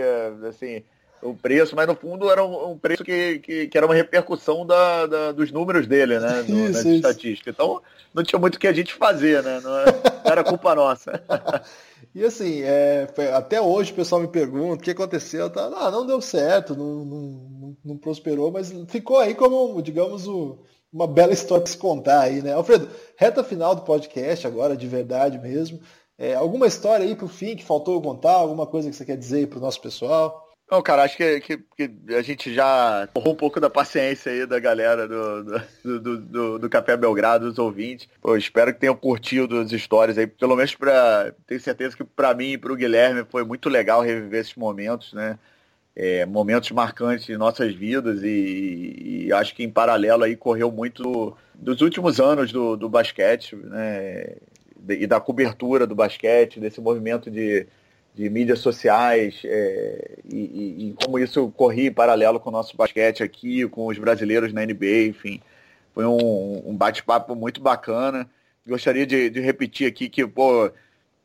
assim, o preço, mas no fundo era um, um preço que, que, que, era uma repercussão da, da, dos números dele, né? No, isso, nas isso. estatísticas. Então não tinha muito o que a gente fazer, né? Não era, não era culpa nossa. e assim, é, até hoje o pessoal me pergunta o que aconteceu. Tá, ah, não deu certo, não, não, não, prosperou, mas ficou aí como, digamos, o, uma bela história para se contar aí, né? Alfredo, reta final do podcast agora, de verdade mesmo. É, alguma história aí para o fim que faltou contar? Alguma coisa que você quer dizer para o nosso pessoal? Não, cara, acho que, que, que, a gente já torrou um pouco da paciência aí da galera do, do, do, do, do Café Belgrado, dos ouvintes. Pô, espero que tenham curtido as histórias aí, pelo menos para Tenho certeza que para mim e para o Guilherme foi muito legal reviver esses momentos, né? É, momentos marcantes de nossas vidas e, e, acho que em paralelo aí correu muito dos últimos anos do, do basquete, né? E da cobertura do basquete, desse movimento de de mídias sociais é, e, e, como isso corria em paralelo com o nosso basquete aqui, com os brasileiros na NBA, enfim. Foi um, um bate-papo muito bacana. Gostaria de, de, repetir aqui que, pô,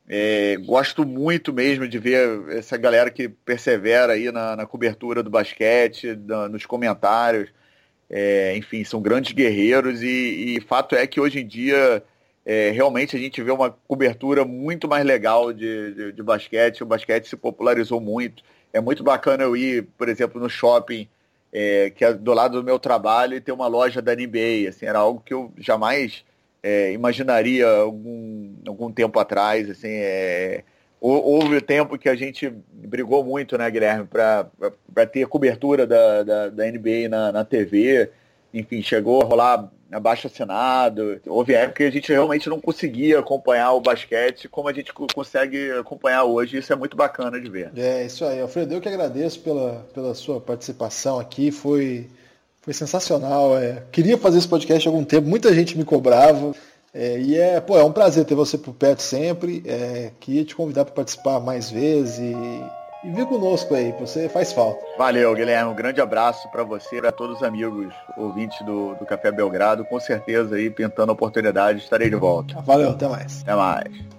é, gosto muito mesmo de ver essa galera que persevera aí na, na cobertura do basquete, nos comentários. É, enfim, são grandes guerreiros e, e fato é que hoje em dia é, realmente a gente vê uma cobertura muito mais legal de, de, de, basquete. O basquete se popularizou muito. É muito bacana eu ir, por exemplo, no shopping, é, que é do lado do meu trabalho, e ter uma loja da NBA. Assim, era algo que eu jamais é, imaginaria algum, algum tempo atrás. Assim, é, houve o tempo que a gente brigou muito, né, Guilherme, para ter cobertura da, da, da NBA na, na TV. Enfim, chegou a rolar abaixo assinado. Houve época que a gente realmente não conseguia acompanhar o basquete como a gente consegue acompanhar hoje. Isso é muito bacana de ver. É, isso aí. Alfredo, eu que agradeço pela, pela sua participação aqui. Foi, foi sensacional. É. Queria fazer esse podcast há algum tempo, muita gente me cobrava. É, e é, pô, é um prazer ter você por perto sempre. É, queria te convidar para participar mais vezes e e vir conosco aí, você faz falta. Valeu, Guilherme. Um grande abraço para você e para todos os amigos ouvintes do, do Café Belgrado. Com certeza aí, pintando a oportunidade, estarei de volta. Valeu, até mais. Até mais.